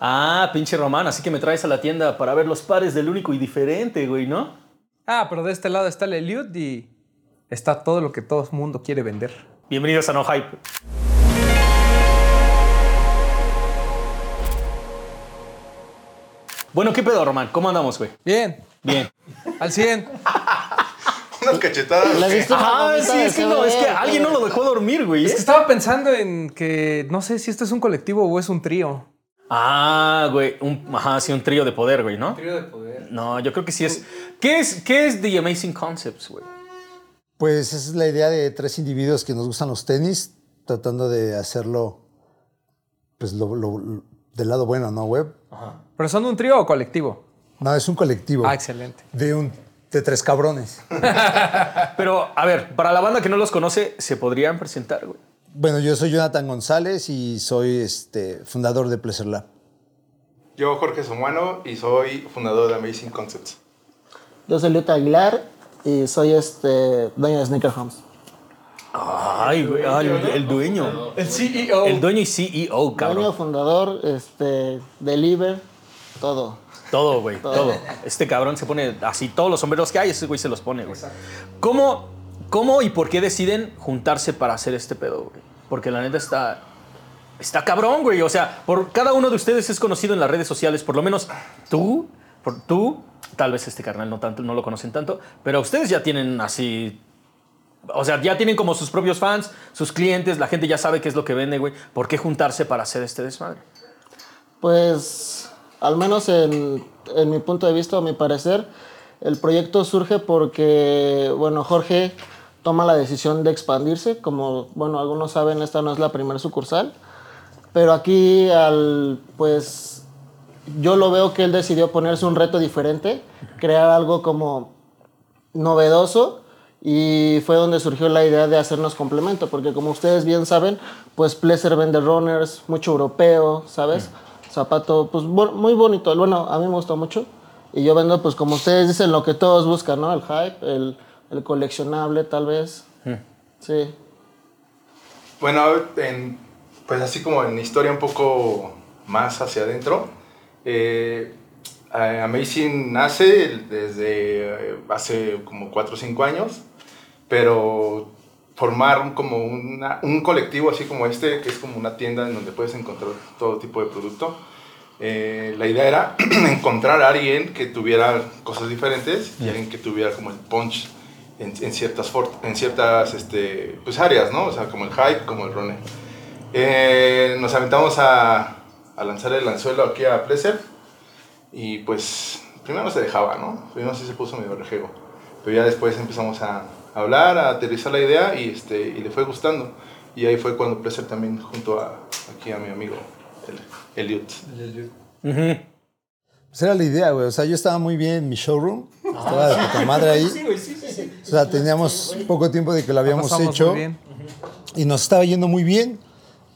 Ah, pinche Román, así que me traes a la tienda para ver los pares del único y diferente, güey, ¿no? Ah, pero de este lado está el Eliud y está todo lo que todo el mundo quiere vender. Bienvenidos a No Hype. Bueno, ¿qué pedo, Román? ¿Cómo andamos, güey? Bien, Bien. al 100. Unas cachetadas. ¿Le ¿qué? viste una Ah, sí, es que no, es que alguien no lo dejó dormir, güey. Es ¿eh? que estaba pensando en que no sé si esto es un colectivo o es un trío. Ah, güey, un, ajá, sí, un trío de poder, güey, ¿no? Trío de poder. No, yo creo que sí es. ¿Qué es, qué es The Amazing Concepts, güey? Pues esa es la idea de tres individuos que nos gustan los tenis, tratando de hacerlo pues lo, lo- lo- del lado bueno, ¿no, web? ¿Pero son un trío o colectivo? No, es un colectivo. Ah, excelente. De un de tres cabrones. Pero, a ver, para la banda que no los conoce, ¿se podrían presentar, güey? Bueno, yo soy Jonathan González y soy este, fundador de Pleasure Lab. Yo, Jorge Somuano, y soy fundador de Amazing Concepts. Yo soy Luta Aguilar y soy este dueño de Sneaker Homes. Ay, güey, ay, el, el dueño. El CEO. El dueño y CEO, Dueño, cabrón. fundador, este, deliver, todo. Todo, güey, Todo. todo. Este cabrón se pone así, todos los sombreros que hay, ese güey se los pone, güey. ¿Cómo, ¿Cómo y por qué deciden juntarse para hacer este pedo, güey? Porque la neta está. Está cabrón, güey. O sea, por cada uno de ustedes es conocido en las redes sociales, por lo menos tú, por tú, tal vez este carnal no tanto, no lo conocen tanto, pero ustedes ya tienen así. O sea, ya tienen como sus propios fans, sus clientes, la gente ya sabe qué es lo que vende, güey. ¿Por qué juntarse para hacer este desmadre? Pues, al menos en, en mi punto de vista o mi parecer, el proyecto surge porque, bueno, Jorge toma la decisión de expandirse. Como, bueno, algunos saben, esta no es la primera sucursal. Pero aquí, al, pues, yo lo veo que él decidió ponerse un reto diferente, crear algo como novedoso y fue donde surgió la idea de hacernos complemento, porque como ustedes bien saben, pues Pleasure vende runners, mucho europeo, ¿sabes? Zapato, pues muy bonito, bueno, a mí me gustó mucho y yo vendo, pues como ustedes dicen, lo que todos buscan, ¿no? El hype, el, el coleccionable tal vez. Sí. Bueno, en- pues así como en historia un poco más hacia adentro, eh, Amazing nace desde eh, hace como 4 o 5 años, pero formar como una- un colectivo así como este, que es como una tienda en donde puedes encontrar todo tipo de producto. eh, la idea era encontrar a alguien que tuviera cosas diferentes y alguien que tuviera como el punch en, en ciertas, for- en ciertas este, pues áreas, ¿no? O sea, como el hype, como el runner. Eh, nos aventamos a, a lanzar el anzuelo aquí a Pleasure y pues primero no se dejaba, ¿no? Primero sí se puso medio rejego. Pero ya después empezamos a hablar, a aterrizar la idea y, este, y le fue gustando. Y ahí fue cuando Pleasure también junto a, aquí a mi amigo el, Elliot. Pues era la idea, güey. O sea, yo estaba muy bien en mi showroom. Estaba de puta madre ahí. O sea, teníamos poco tiempo de que lo habíamos Pasamos hecho. muy bien. y nos estaba yendo muy bien,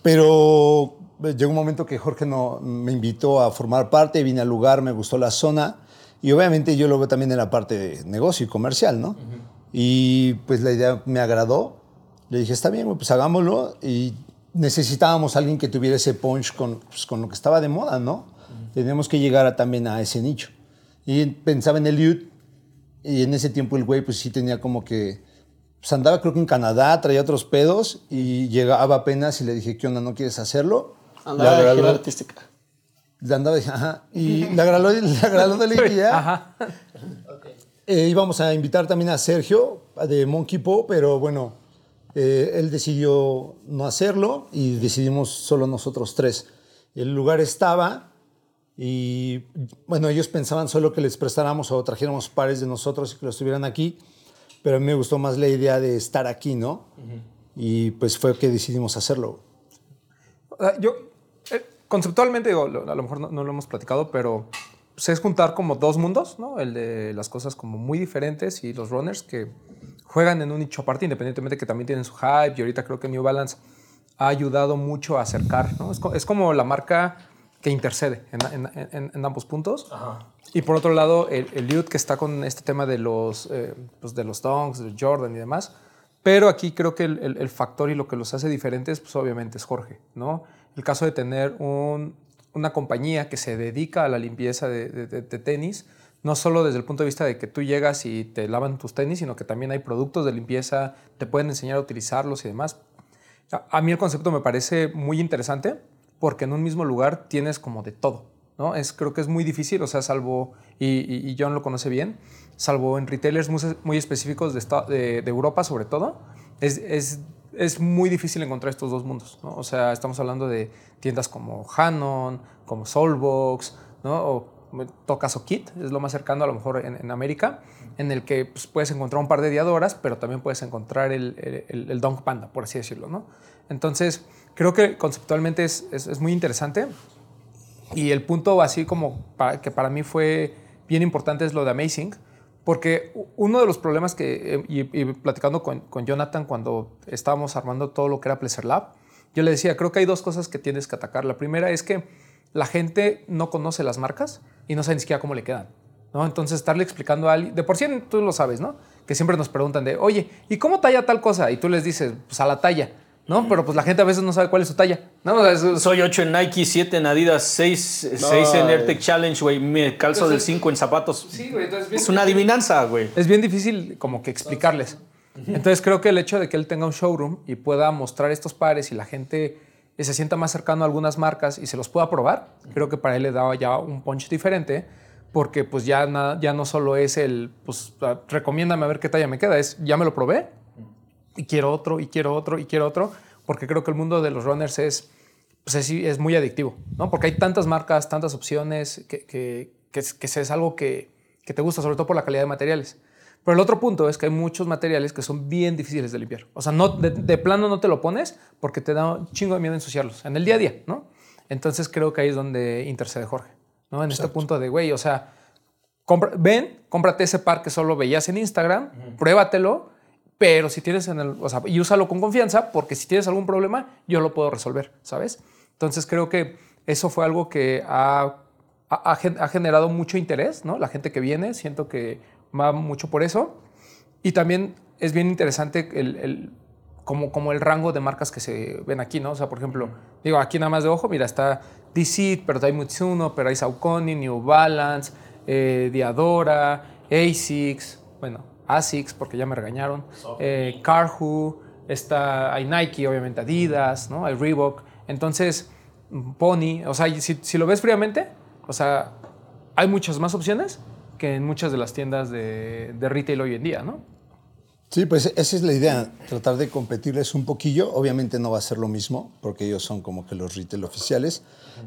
pero eh, llegó un momento que Jorge no, me invitó a formar parte, vine al lugar, me gustó la zona y obviamente yo lo veo también en la parte de negocio y comercial, ¿no? Y pues la idea me agradó, le dije, está bien, güey, pues hagámoslo y necesitábamos a alguien que tuviera ese punch con, pues, con lo que estaba de moda, ¿no? Teníamos que llegar a- también a ese nicho. Y pensaba en el youth y en ese tiempo el güey pues sí tenía como que pues andaba creo que en Canadá, traía otros pedos y llegaba apenas y le dije, ¿qué onda? ¿No quieres hacerlo? Andaba Le de gira artística. le andaba, dije, ajá. Y le agradó, de la idea. Ajá. Eh, íbamos a invitar también a Sergio de Monkey Paw, pero bueno, eh, él decidió no hacerlo y decidimos solo nosotros tres. El lugar estaba y bueno, ellos pensaban solo que les prestáramos o trajéramos pares de nosotros y que los tuvieran aquí, pero a mí me gustó más la idea de estar aquí, ¿no? Y pues fue que decidimos hacerlo. Sea, yo, eh, conceptualmente, digo, a lo mejor no, no lo hemos platicado, pero pues, es juntar como dos mundos, ¿no? El de las cosas como muy diferentes y los runners que juegan en un nicho aparte, independientemente que también tienen su hype. Y ahorita creo que New Balance ha ayudado mucho a acercar, ¿no? Es, co- es como la marca que intercede en, en- en- en ambos puntos. Y por otro lado, el, el que está con este tema de los, eh, pues de los Dunks, de Jordan y demás. Pero aquí creo que el, el- el factor y lo que los hace diferentes, pues obviamente es Jorge, ¿no? El caso de tener un, una compañía que se dedica a la limpieza de, de- de- de tenis, no solo desde el punto de vista de que tú llegas y te lavan tus tenis, sino que también hay productos de limpieza, te pueden enseñar a utilizarlos y demás. A mí el concepto me parece muy interesante porque en un mismo lugar tienes como de todo, ¿no? Es, creo que es muy difícil, o sea, salvo, y, y- John lo conoce bien, salvo en retailers muy, muy específicos de, esta- de- de Europa sobre todo, es, es, es muy difícil encontrar estos dos mundos, ¿no? O sea, estamos hablando de tiendas como Hanon, como Soulbox, ¿no? O tocas o Kit, es lo más cercano a lo mejor en, en América, en el que pues, puedes encontrar un par de diadoras, pero también puedes encontrar el, el- el Dunk Panda, por así decirlo, ¿no? Entonces, creo que conceptualmente es, es- es muy interesante. Y el punto así como para- que para mí fue bien importante es lo de Amazing, porque uno de los problemas que, eh, y, y platicando con, con Jonathan cuando estábamos armando todo lo que era Pleasure Lab, yo le decía, creo que hay dos cosas que tienes que atacar. La primera es que la gente no conoce las marcas y no sabe ni siquiera cómo le quedan. ¿no? Entonces, estarle explicando a alguien, de por sí tú lo sabes, ¿no? Que siempre nos preguntan de, oye, ¿y cómo talla tal cosa? Y tú les dices, pues a la talla, ¿no? Pero pues la gente a veces no sabe cuál es su talla, ¿no? O sea, es- Soy 8 en Nike, 7 en Adidas, 6, en Ay. AirTech Challenge, güey. Me calzo del 5 en zapatos. Sí, güey, entonces Es una adivinanza, güey. es bien difícil como que explicarles. Entonces creo que el hecho de que él tenga un showroom y pueda mostrar estos pares y la gente se sienta más cercano a algunas marcas y se los pueda probar, creo que para él le da ya un punch diferente porque pues ya, na- ya no solo es el, pues ah, recomiéndame a ver qué talla me queda, es ya me lo probé y quiero otro y quiero otro y quiero otro porque creo que el mundo de los runners es, pues es, es muy adictivo, ¿no? Porque hay tantas marcas, tantas opciones, que, que, que, es, que es algo que, que te gusta, sobre todo por la calidad de materiales. Pero el otro punto es que hay muchos materiales que son bien difíciles de limpiar. O sea, no, de, de plano no te lo pones porque te da un chingo de miedo ensuciarlos en el día a día, ¿no? Entonces creo que ahí es donde intercede Jorge, ¿no? En este punto de, güey, o sea, compra- ven, cómprate ese par que solo veías en Instagram, pruébatelo, pero si tienes en el, o sea, y úsalo con confianza, porque si tienes algún problema, yo lo puedo resolver, ¿sabes? Entonces creo que eso fue algo que ha, ha- ha gen- ha generado mucho interés, ¿no? La gente que viene, siento que va mucho por eso. Y también es bien interesante el, el- como, como el rango de marcas que se ven aquí, ¿no? O sea, por ejemplo, digo, aquí nada más de ojo, mira, está DC, pero hay Mitsuno, pero hay Saucony, New Balance, eh, Diadora, ASICS, bueno, ASICS, porque ya me regañaron, eh, Carhu, está, hay Nike, obviamente Adidas, ¿no? Hay Reebok. Entonces, Pony, o sea, si, si lo ves fríamente, o sea, hay muchas más opciones que en muchas de las tiendas de, de retail hoy en día, ¿no? Sí, pues esa es la idea, tratar de competirles un poquillo. Obviamente no va a ser lo mismo, porque ellos son como que los retail oficiales,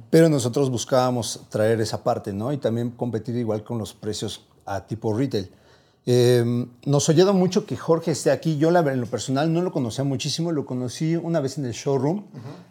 pero nosotros buscábamos traer esa parte, ¿no? Y también competir igual con los precios a tipo retail. Eh, nos ayuda mucho que Jorge esté aquí. Yo, la, en lo personal, no lo conocía muchísimo. Lo conocí una vez en el showroom.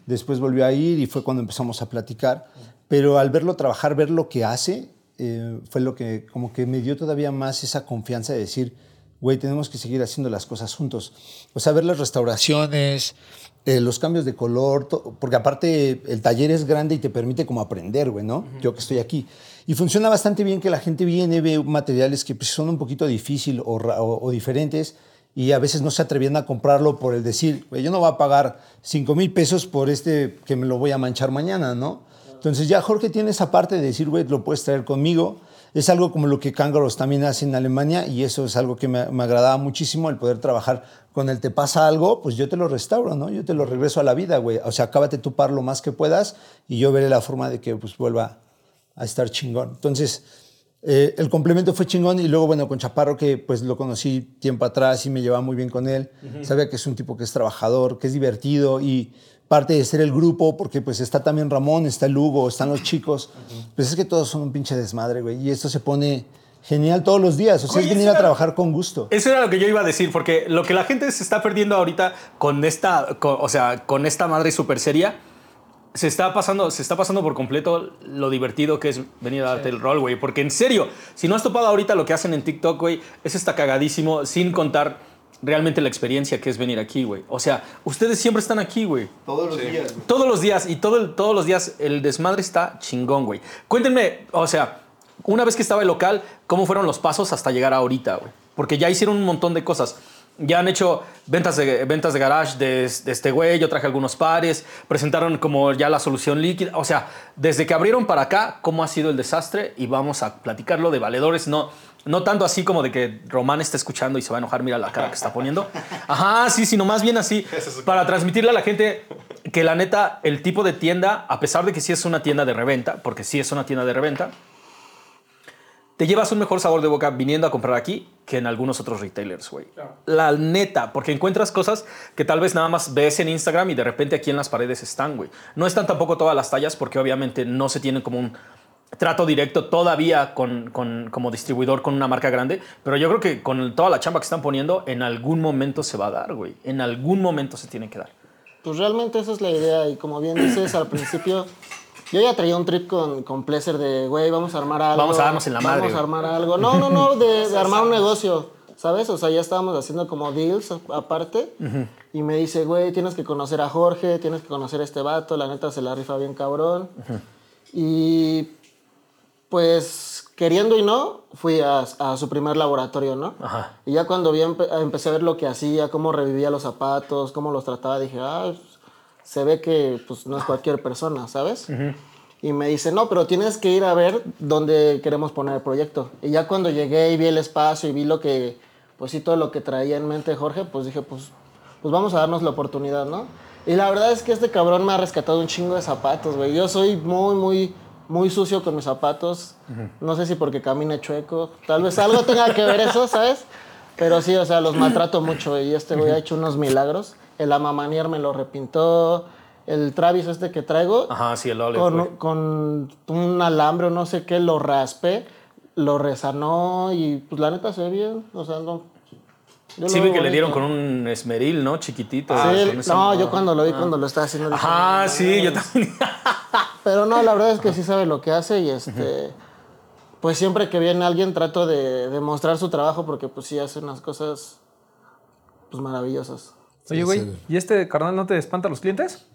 Después volvió a ir y fue cuando empezamos a platicar. Pero al verlo trabajar, ver lo que hace, eh, fue lo que como que me dio todavía más esa confianza de decir, güey, tenemos que seguir haciendo las cosas juntos. O sea, ver las restauraciones, eh, los cambios de color, porque aparte el taller es grande y te permite como aprender, güey, ¿no? Yo que estoy aquí. Y funciona bastante bien que la gente viene, ve materiales que pues, son un poquito difícil o, ra- o- o diferentes y a veces no se atrevían a comprarlo por el decir, güey, yo no voy a pagar 5 mil pesos por este que me lo voy a manchar mañana, ¿no? Entonces ya Jorge tiene esa parte de decir, güey, lo puedes traer conmigo. Es algo como lo que Kangaroos también hace en Alemania y eso es algo que me, me agradaba muchísimo, el poder trabajar con el te pasa algo, pues yo te lo restauro, ¿no? Yo te lo regreso a la vida, güey. O sea, acábate tu par lo más que puedas y yo veré la forma de que pues vuelva a estar chingón. Entonces, eh, el complemento fue chingón y luego, bueno, con Chaparro, que pues lo conocí tiempo atrás y me llevaba muy bien con él. Sabía que es un tipo que es trabajador, que es divertido y parte de ser el grupo, porque pues está también Ramón, está Lugo, están los chicos. Pues es que todos son un pinche desmadre, güey. Y esto se pone genial todos los días. O sea, Oye, es venir a era- trabajar con gusto. Eso era lo que yo iba a decir, porque lo que la gente se está perdiendo ahorita con esta, con- o sea, con esta madre super seria, se está pasando, se está pasando por completo lo divertido que es venir a darte el rol, güey. Porque en serio, si no has topado ahorita lo que hacen en TikTok, güey, eso está cagadísimo, sin contar realmente la experiencia que es venir aquí, güey. O sea, ustedes siempre están aquí, güey. Todos los días, güey. Todos los días y todo el- todos los días el desmadre está chingón, güey. Cuéntenme, o sea, una vez que estaba el local, ¿cómo fueron los pasos hasta llegar a ahorita, güey? Porque ya hicieron un montón de cosas. Ya han hecho ventas de, ventas de garage de, de este güey, yo traje algunos pares, presentaron como ya la solución líquida. O sea, desde que abrieron para acá, cómo ha sido el desastre y vamos a platicarlo de valedores. No, no tanto así como de que Román está escuchando y se va a enojar, mira la cara que está poniendo. Ajá, sí, sino más bien así, para transmitirle a la gente que la neta, el tipo de tienda, a pesar de que sí es una tienda de reventa, porque sí es una tienda de reventa, te llevas un mejor sabor de boca viniendo a comprar aquí que en algunos otros retailers, güey. La neta, porque encuentras cosas que tal vez nada más ves en Instagram y de repente aquí en las paredes están, güey. No están tampoco todas las tallas porque obviamente no se tienen como un trato directo todavía con, con- como distribuidor con una marca grande, pero yo creo que con toda la chamba que están poniendo, en algún momento se va a dar, güey. En algún momento se tiene que dar. Pues realmente esa es la idea y como bien dices al principio, yo ya traía un trip con, con Pleasure de, güey, vamos a armar algo. Vamos a darnos en la madre, Vamos a armar algo. No, no, no, de, de armar un negocio, ¿sabes? O sea, ya estábamos haciendo como deals aparte y me dice, güey, tienes que conocer a Jorge, tienes que conocer a este vato, la neta se la rifa bien cabrón. Y pues queriendo y no, fui a, a su primer laboratorio, ¿no? Ajá. Y ya cuando vi, empe- empecé a ver lo que hacía, cómo revivía los zapatos, cómo los trataba, dije, ah, se ve que pues, no es cualquier persona, ¿sabes? Y me dice, no, pero tienes que ir a ver dónde queremos poner el proyecto. Y ya cuando llegué y vi el espacio y vi lo que, pues sí, todo lo que traía en mente Jorge, pues dije, pues, pues vamos a darnos la oportunidad, ¿no? Y la verdad es que este cabrón me ha rescatado un chingo de zapatos, güey. Yo soy muy, muy, muy sucio con mis zapatos. No sé si porque camine chueco. Tal vez algo tenga que ver eso, ¿sabes? Pero sí, o sea, los maltrato mucho. Y este güey ha hecho unos milagros. El Amamanier me lo repintó. El Travis este que traigo, Ajá, sí, el Olive, con un alambre o no sé qué, lo raspé, lo resanó y pues la neta se ve bien. O sea, no. Yo Sí, vi que le dieron con un esmeril, ¿no? Chiquitito. Sí, esa- no, yo cuando lo vi, cuando lo estaba haciendo. dije, Ajá, sí, yo también. Pero no, la verdad es que sí sabe lo que hace y este. Pues siempre que viene alguien trato de, de mostrar su trabajo porque pues sí hace unas cosas pues maravillosas. Oye, güey, ¿y este carnal no te espanta a los clientes?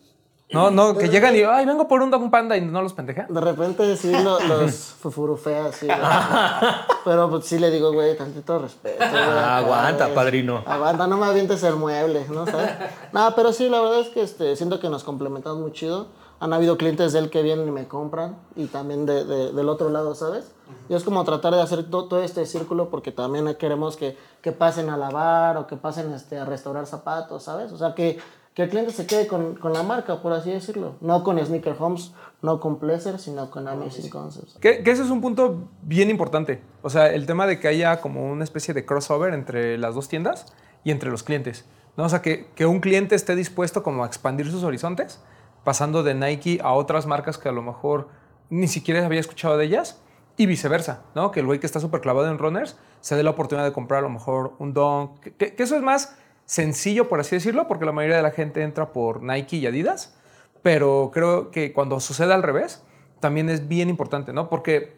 No, no, que llegan y, ay, vengo por un Dog Panda y no los pendeja. De repente sí lo- los fufurufea así. güey. Pero pues sí le digo, güey, tantito respeto. güey, acá, aguanta, padrino. Aguanta, no me avientes el mueble, ¿no? ¿Sabes? Nada, pero sí, la verdad es que este, siento que nos complementamos muy chido. Han habido clientes de él que vienen y me compran y también de- de- del otro lado, ¿sabes? Y es como tratar de hacer to- todo este círculo porque también queremos que, que pasen a lavar o que pasen este, a restaurar zapatos, ¿sabes? O sea, que, que el cliente se quede con, con la marca, por así decirlo. No con Sneaker Homes, no con Pleasure, sino con Amazing Concepts. Que, que ese es un punto bien importante. O sea, el tema de que haya como una especie de crossover entre las dos tiendas y entre los clientes. ¿no? O sea, que, que un cliente esté dispuesto como a expandir sus horizontes, pasando de Nike a otras marcas que a lo mejor ni siquiera había escuchado de ellas, y viceversa, ¿no? Que el güey que está súper clavado en runners se dé la oportunidad de comprar a lo mejor un. Que, que- que eso es más sencillo, por así decirlo, porque la mayoría de la gente entra por Nike y Adidas, pero creo que cuando sucede al revés, también es bien importante, ¿no? Porque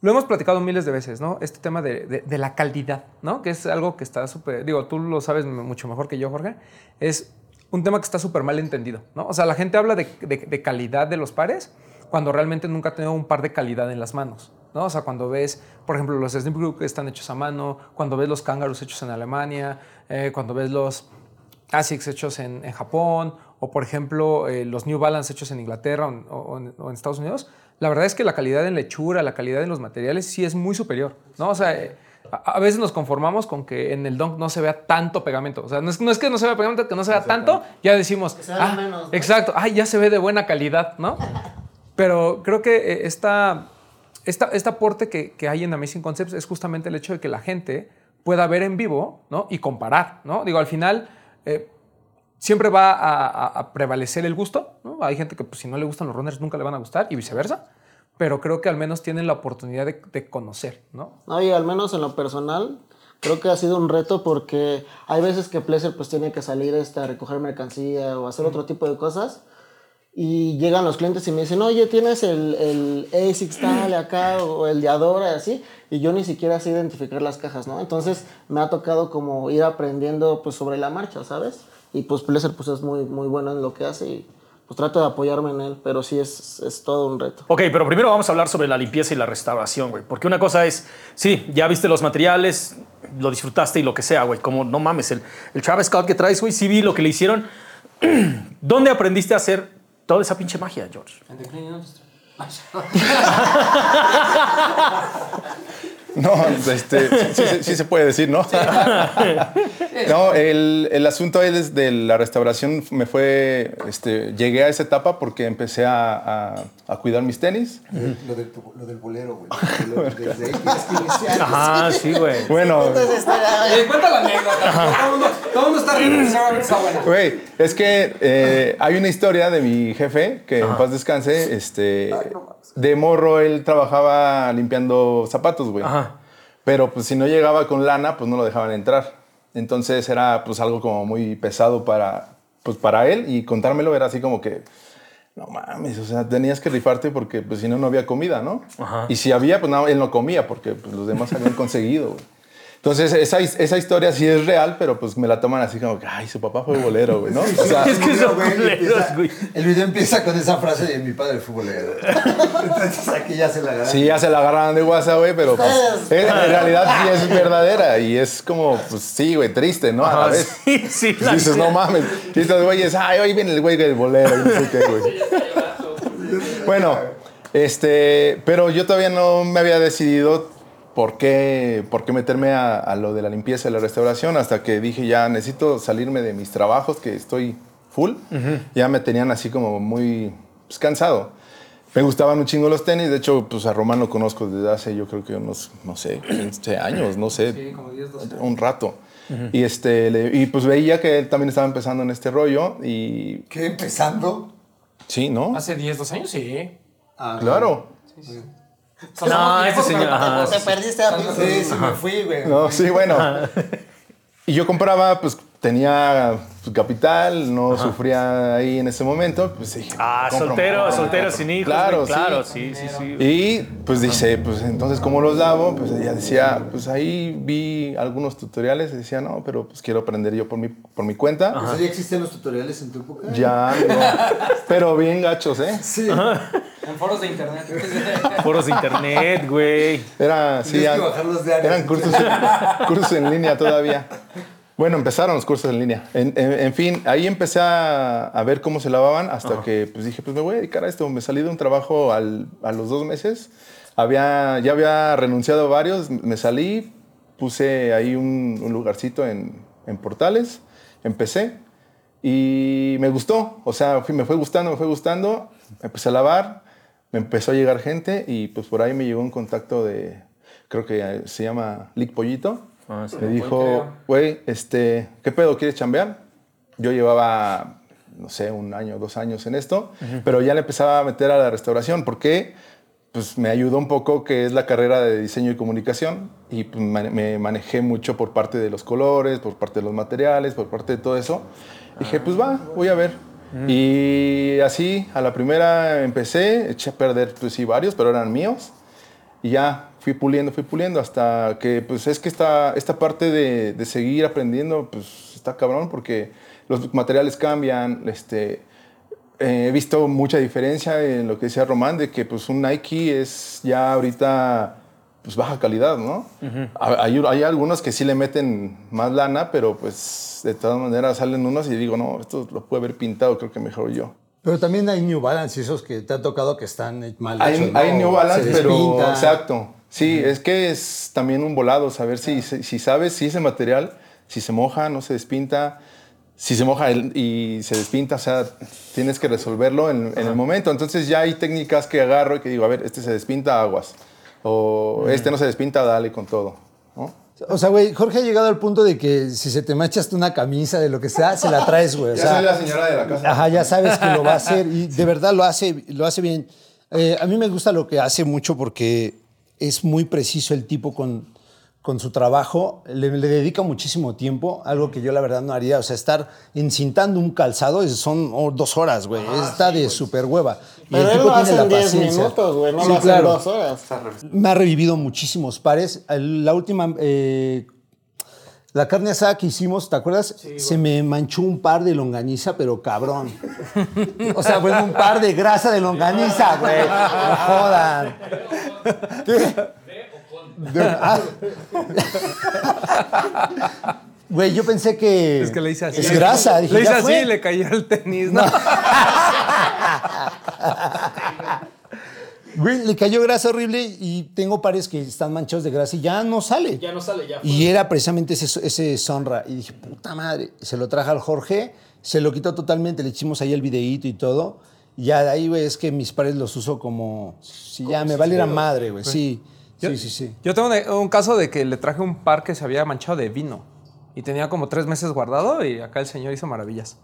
lo hemos platicado miles de veces, ¿no? Este tema de, de- la calidad, ¿no? Que es algo que está súper, digo, tú lo sabes mucho mejor que yo, Jorge, es un tema que está súper mal entendido, ¿no? O sea, la gente habla de- de calidad de los pares cuando realmente nunca ha tenido un par de calidad en las manos, ¿no? O sea, cuando ves, por ejemplo, los Group que están hechos a mano, cuando ves los Kangaroos hechos en Alemania, eh, cuando ves los ASICS hechos en, en Japón, o por ejemplo eh, los New Balance hechos en Inglaterra o, en- o en, o en Estados Unidos, la verdad es que la calidad en lechura, la calidad en los materiales sí es muy superior, ¿no? O sea, eh, a, a veces nos conformamos con que en el Dunk no se vea tanto pegamento. O sea, no es, no es que no se vea pegamento, que no se vea tanto, ya decimos, se vea "Ah, menos, ¿no?" exacto, ay, ya se ve de buena calidad, ¿no? Pero creo que esta, esta, este aporte que, que hay en Amazing Concepts es justamente el hecho de que la gente pueda ver en vivo ¿no? y comparar. ¿no? Digo, al final eh, siempre va a, a- a prevalecer el gusto. ¿no? Hay gente que pues, si no le gustan los runners nunca le van a gustar y viceversa. Pero creo que al menos tienen la oportunidad de, de conocer. ¿no? No, y al menos en lo personal, creo que ha sido un reto porque hay veces que Pleasure pues tiene que salir este, a recoger mercancía o hacer otro tipo de cosas. Y llegan los clientes y me dicen, oye, tienes el, el ASICS tal acá o el de Adora así. Y yo ni siquiera sé identificar las cajas, ¿no? Entonces me ha tocado como ir aprendiendo pues sobre la marcha, ¿sabes? Y pues Pleasure pues es muy, muy bueno en lo que hace y pues trato de apoyarme en él, pero sí es, es todo un reto. Ok, pero primero vamos a hablar sobre la limpieza y la restauración, güey. Porque una cosa es, sí, ya viste los materiales, lo disfrutaste y lo que sea, güey. Como, no mames, el, el Travis Scott que traes, güey, sí vi lo que le hicieron. ¿Dónde aprendiste a hacer toda esa pinche magia, George? No, este, sí, sí- sí se puede decir, ¿no? no, el, el asunto ahí desde la restauración me fue, este, llegué a esa etapa porque empecé a, a- a cuidar mis tenis. Lo del, lo del bolero, güey. Desde ahí tienes que iniciar. Ajá, sí, güey. Bueno, cuenta la anécdota. Todo el mundo, está riendo. güey, es que eh, hay una historia de mi jefe, que en paz descanse, este, de morro él trabajaba limpiando zapatos, güey. Ajá. Pero pues si no llegaba con lana, pues no lo dejaban entrar. Entonces era pues algo como muy pesado para, pues, para él y contármelo era así como que, no mames, o sea, tenías que rifarte porque pues si no, no había comida, ¿no? Ajá. Y si había, pues no, él no comía porque pues, los demás habían conseguido, güey. Entonces esa, esa historia sí es real, pero pues me la toman así como que, ay, su papá fue bolero, güey, ¿no? O sea, Es que son empieza- güey. El video empieza con esa frase de mi padre fue bolero. Entonces aquí ya se la agarra. Sí, ya se la agarraron de WhatsApp, güey, pero pues, en, en realidad sí es verdadera y es como, pues sí, güey, triste, ¿no? A la vez. sí, sí. la dices, no mames. Y estos güeyes, ay, hoy viene el güey del bolero y no sé qué, güey. Bueno, este, pero yo todavía no me había decidido por qué, por qué meterme a, a lo de la limpieza y la restauración hasta que dije, ya necesito salirme de mis trabajos, que estoy full. Ya me tenían así como muy pues, cansado. Me gustaban un chingo los tenis, de hecho, pues a Román lo conozco desde hace yo creo que unos, no sé, 15 años, no sé, Sí, como 10, 12 un rato. Y, este, le- y pues veía que él también estaba empezando en este rollo y ¿Qué empezando? sí, ¿no? Hace 10, 12 años, sí. Ah, Claro. No, este señor. ajá, Te perdiste a Sí, sí me fui, güey. No, sí, bueno. Y yo compraba, pues tenía pues, capital, no sufría ahí en ese momento, pues dije, Ah, compro, soltero, compro, soltero compro. sin hijos. Claro, güey, claro, sí. sí, sí, sí. Y pues dice, pues entonces, ¿cómo los lavo? Pues ella decía, pues ahí vi algunos tutoriales y decía, no, pero pues quiero aprender yo por mi, por mi cuenta. ¿Ya existen los tutoriales en tu época? Ya, no. pero bien gachos, ¿eh? Sí. En foros de internet. Foros de internet, güey. Era, sí, ya- eran cursos, cursos en línea todavía. Bueno, empezaron los cursos en línea. En, en- en fin, ahí empecé a, a ver cómo se lavaban hasta que pues, dije, pues me voy a dedicar a esto. Me salí de un trabajo al- a los dos meses. Había, ya había renunciado a varios. Me salí, puse ahí un, un lugarcito en, en Portales. Empecé y me gustó. O sea, me fue gustando, me fue gustando. Empecé a lavar, me empezó a llegar gente y pues por ahí me llegó un contacto de, creo que eh, se llama Lick Pollito. Ah, sí. me dijo, güey, este, ¿qué pedo? ¿Quieres chambear? Yo llevaba, no sé, un año, dos años en esto, pero ya le empezaba a meter a la restauración. ¿Por qué? Pues me ayudó un poco, que es la carrera de diseño y comunicación, y pues, me manejé mucho por parte de los colores, por parte de los materiales, por parte de todo eso. Dije, pues va, voy a ver. Y así, a la primera empecé, eché a perder, pues sí, varios, pero eran míos. Y ya fui puliendo, fui puliendo hasta que, pues es que esta, esta parte de, de seguir aprendiendo, pues está cabrón porque los materiales cambian. Este, eh, he visto mucha diferencia en lo que decía Román, de que pues un Nike es ya ahorita pues baja calidad, ¿no? Ha- hay, hay algunos que sí le meten más lana, pero pues de todas maneras salen unos y digo, no, esto lo puede haber pintado, creo que mejor yo. Pero también hay New Balance y esos que te han tocado que están mal Hay, hechos, ¿no? hay New Balance, Se pero despinta. exacto. Sí, es que es también un volado saber si, si, si sabes si ese material, si se moja, no se despinta, si se moja el- y se despinta, o sea, tienes que resolverlo en, en el momento. Entonces ya hay técnicas que agarro y que digo, a ver, este se despinta, aguas. O este no se despinta, dale con todo. ¿no? O sea, güey, Jorge ha llegado al punto de que si se te manchaste una camisa de lo que sea, se la traes, güey. O Ya sea, soy la señora de la casa. Ajá, ya sabes que lo va a hacer y de verdad lo hace, lo hace bien. Eh, a mí me gusta lo que hace mucho porque es muy preciso el tipo con, con su trabajo, le, le dedica muchísimo tiempo, algo que yo la verdad no haría. O sea, estar encintando un calzado son oh, dos horas, güey. Está de súper hueva. Pero el él lo hace en 10 paciencia. minutos, güey. No Sí, lo hace claro. en 2 horas. Me ha revivido muchísimos pares. La última, eh, la carne asada que hicimos, ¿te acuerdas? Se me manchó un par de longaniza, pero cabrón. O sea, bueno, un par de grasa de longaniza, güey. No jodan. ¿Qué? Ah. Güey, yo pensé que. Es que le hice así. Es grasa. Dije, le hice así fue. y le cayó el tenis, ¿no? Güey, le cayó grasa horrible y tengo pares que están manchados de grasa y ya no sale. Ya no sale, ya. Y era precisamente ese, ese Sonra. Y dije, puta madre. Se lo traje al Jorge, se lo quitó totalmente, le hicimos ahí el videíto y todo. Y ya de ahí, güey, es que mis pares los uso como. Si ya me valiera madre, güey. Sí, sí, sí, sí. Yo tengo un, un caso de que le traje un par que se había manchado de vino. Y tenía como tres meses guardado y acá el señor hizo maravillas.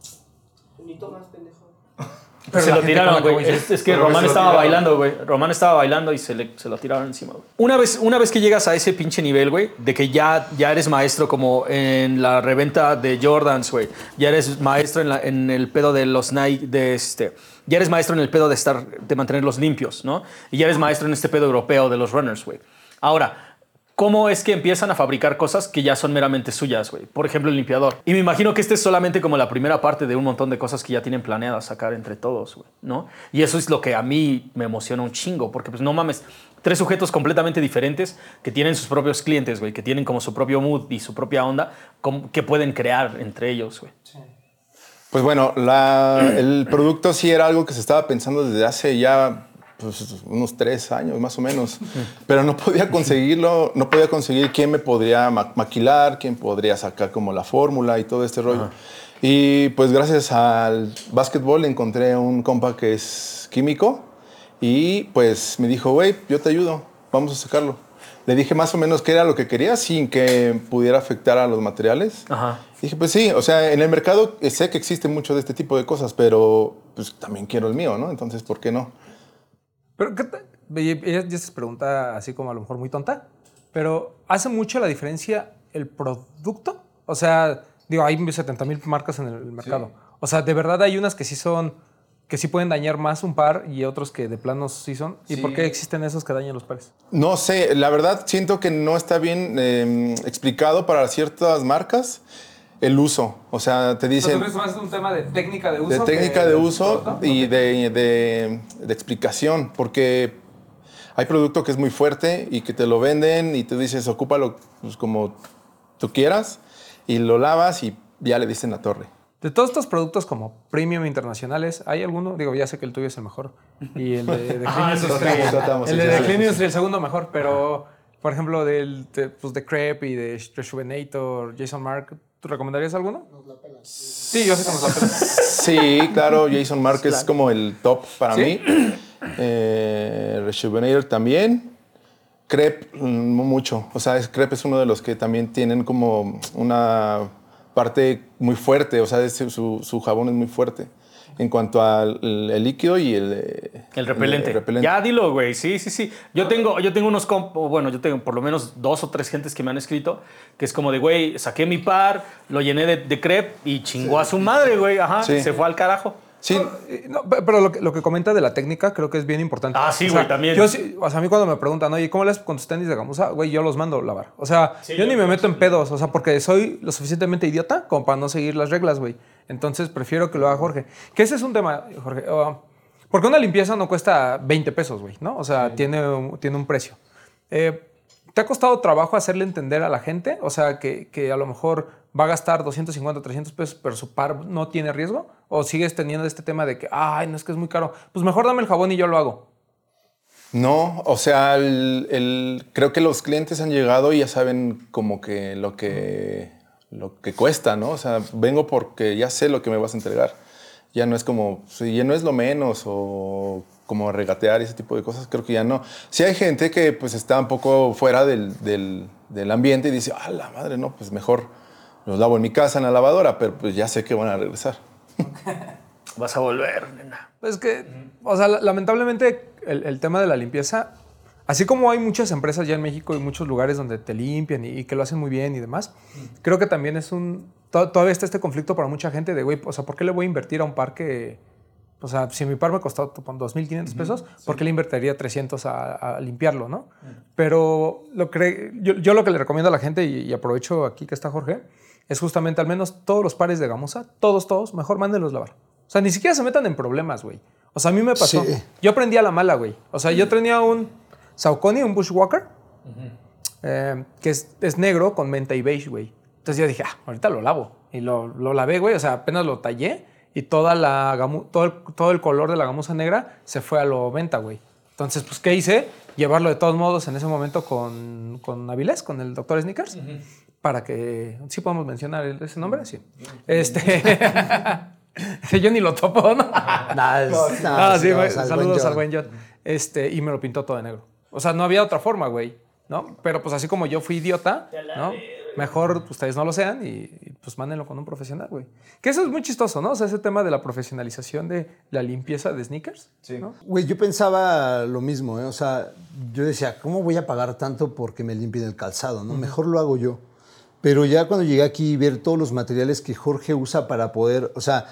Pero se lo tiraron, güey. Es, es que Pero Román estaba bailando, güey. Román estaba bailando y se, le, se lo tiraron encima, güey. Una vez, una vez que llegas a ese pinche nivel, güey, de que ya, ya eres maestro como en la reventa de Jordans, güey. Ya eres maestro en, la- en el pedo de los Nike, de este... Ya eres maestro en el pedo de estar, de mantenerlos limpios, ¿no? Y ya eres maestro en este pedo europeo de los runners, güey. Ahora, ¿Cómo es que empiezan a fabricar cosas que ya son meramente suyas, güey? Por ejemplo, el limpiador. Y me imagino que este es solamente como la primera parte de un montón de cosas que ya tienen planeadas sacar entre todos, güey, ¿no? Y eso es lo que a mí me emociona un chingo, porque pues no mames, tres sujetos completamente diferentes que tienen sus propios clientes, güey, que tienen como su propio mood y su propia onda, que pueden crear entre ellos, güey. Pues bueno, la- el producto sí era algo que se estaba pensando desde hace ya pues, unos tres años más o menos, pero no podía conseguirlo, no podía conseguir quién me podría ma- maquilar, quién podría sacar como la fórmula y todo este rollo. Y pues gracias al básquetbol encontré un compa que es químico y pues me dijo, güey, yo te ayudo, vamos a sacarlo. Le dije más o menos qué era lo que quería sin que pudiera afectar a los materiales. Ajá. Dije, pues sí, o sea, en el mercado eh, sé que existe mucho de este tipo de cosas, pero pues también quiero el mío, ¿no? Entonces, ¿por qué no? Pero, ¿qué? Y- es pregunta así como a lo mejor muy tonta, pero ¿hace mucho la diferencia el producto? O sea, digo, hay 70 mil marcas en el mercado. O sea, de verdad hay unas que sí son, que sí pueden dañar más un par y otros que de plano sí son. ¿Y Sí. por qué existen esos que dañan los pares? No sé, la verdad siento que no está bien eh, explicado para ciertas marcas el uso. O sea, te dicen es más un tema de técnica de uso. de técnica de uso y de, de- de explicación, porque hay producto que es muy fuerte y que te lo venden y tú dices, ocúpalo pues, como tú quieras y lo lavas y ya le dicen la torre. De todos estos productos como premium internacionales, ¿hay alguno? Digo, ya sé que el tuyo es el mejor. Y el de, de Clean Ah, eso el de, de Industry, el segundo mejor, pero por ejemplo, del, de, pues, de Crepe y de Rejuvenator, Jason Mark, ¿tú recomendarías alguno? Sí, yo sé que nos la pelan. Sí, claro, Jason Mark es como el top para ¿Sí? mí. Eh, Rejuvenator también. Crepe, mm, mucho. O sea, es- Crepe es uno de los que también tienen como una parte muy fuerte. O sea, es- su, su jabón es muy fuerte en cuanto al el líquido y el, eh, El repelente. repelente. Ya dilo, güey. Sí, sí, sí. Yo tengo, yo tengo unos bueno, yo tengo por lo menos dos o tres gentes que me han escrito que es como de, güey, saqué mi par, lo llené de, de crepe y chingó a su madre, güey. Ajá. Sí. Se fue al carajo. Sí, Eh, no, pe- pero lo que, lo que comenta de la técnica creo que es bien importante. Ah, sí, O sea, güey, también. Yo sí- o sea, a mí cuando me preguntan, oye, ¿cómo le haces con tus tenis de gamuza? Güey, yo los mando a lavar. O sea, Sí, yo yo ni me meto en pedos, o sea, porque soy lo suficientemente idiota como para no seguir las reglas, güey. Entonces prefiero que lo haga Jorge. Que ese es un tema, Jorge. ah, porque una limpieza no cuesta 20 pesos, güey, ¿no? O sea, tiene, un, tiene un precio. Eh, ¿Te ha costado trabajo hacerle entender a la gente? O sea, que, que a lo mejor va a gastar 250, 300 pesos, pero su par no tiene riesgo? ¿O sigues teniendo este tema de que, ay, no es que es muy caro? Pues mejor dame el jabón y yo lo hago. No, o sea, el- el- creo que los clientes han llegado y ya saben como que lo que lo que cuesta, ¿no? O sea, vengo porque ya sé lo que me vas a entregar. Ya no es como, ya no es lo menos o como regatear y ese tipo de cosas, creo que ya no. Sí hay gente que pues está un poco fuera del, del- del ambiente y dice, ah, la madre, no, pues mejor los lavo en mi casa en la lavadora, pero pues ya sé que van a regresar. Vas a volver, nena. Es que, o sea, la- lamentablemente el, el tema de la limpieza, así como hay muchas empresas ya en México y muchos lugares donde te limpian y, y que lo hacen muy bien y demás, creo que también es un, to- todavía está este conflicto para mucha gente de, güey, o sea, ¿por qué le voy a invertir a un par que, o sea, si mi par me costó pon, 2.500 pesos, ¿por qué le invertiría 300 a, a limpiarlo, no? Pero lo que, yo, yo lo que le recomiendo a la gente, y, y aprovecho aquí que está Jorge, es justamente al menos todos los pares de gamuza, todos, todos, mejor mándenlos lavar. O sea, ni siquiera se metan en problemas, güey. O sea, a mí me pasó. Sí. Yo aprendí a la mala, güey. O sea, yo tenía un Saucony, un Bushwalker, eh, que es, es negro con menta y beige, güey. Entonces yo dije, ah, ahorita lo lavo. Y lo, lo lavé, güey, o sea, apenas lo tallé y toda la gamu- todo, el, todo el color de la gamuza negra se fue a lo menta, güey. Entonces, pues, ¿qué hice? Llevarlo de todos modos en ese momento con, con Avilés, con el doctor Sneakers, para que... ¿Sí podemos mencionar ese nombre? Sí. Este... yo ni lo topo, ¿no? No, sí, no, güey, o sea, el saludos al buen John. Este, y me lo pintó todo de negro. O sea, no había otra forma, güey, ¿no? Pero pues así como yo fui idiota, ¿no? Mejor ustedes no lo sean y, y, pues mándenlo con un profesional, güey. Que eso es muy chistoso, ¿no? O sea, ese tema de la profesionalización de la limpieza de sneakers. Sí. ¿no? Güey, yo pensaba lo mismo, ¿eh? O sea, yo decía, ¿cómo voy a pagar tanto porque me limpien el calzado? ¿no? Mejor lo hago yo. Pero ya cuando llegué aquí y ver todos los materiales que Jorge usa para poder, o sea,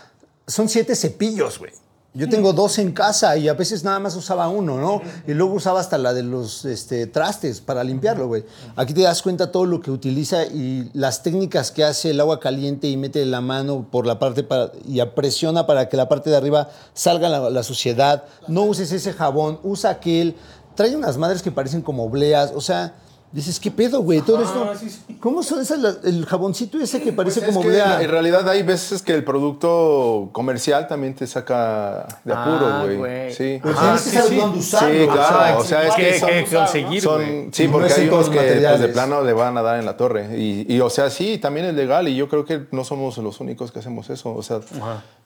son siete cepillos, güey. Yo tengo dos en casa y a veces nada más usaba uno, ¿no? Y luego usaba hasta la de los este, trastes para limpiarlo, güey. Aquí te das cuenta todo lo que utiliza y las técnicas que hace el agua caliente y mete la mano por la parte para, y presiona para que la parte de arriba salga la, la suciedad. No uses ese jabón, usa aquel. Trae unas madres que parecen como obleas, o sea... Dices, ¿qué pedo, güey? Todo esto. ¿Cómo son esas? la- el jaboncito ese que parece Pues es como que. En realidad hay veces que el producto comercial también te saca de Ah, apuro, güey. güey. Sí. Pero que sí, sí. usarlo. Sí, claro. Ah, o sea, es que, que son- que conseguir, Son, sí, no porque hay unos que pues, de plano le van a dar en la torre. Y, y, o sea, sí, también es legal y yo creo que no somos los únicos que hacemos eso. O sea,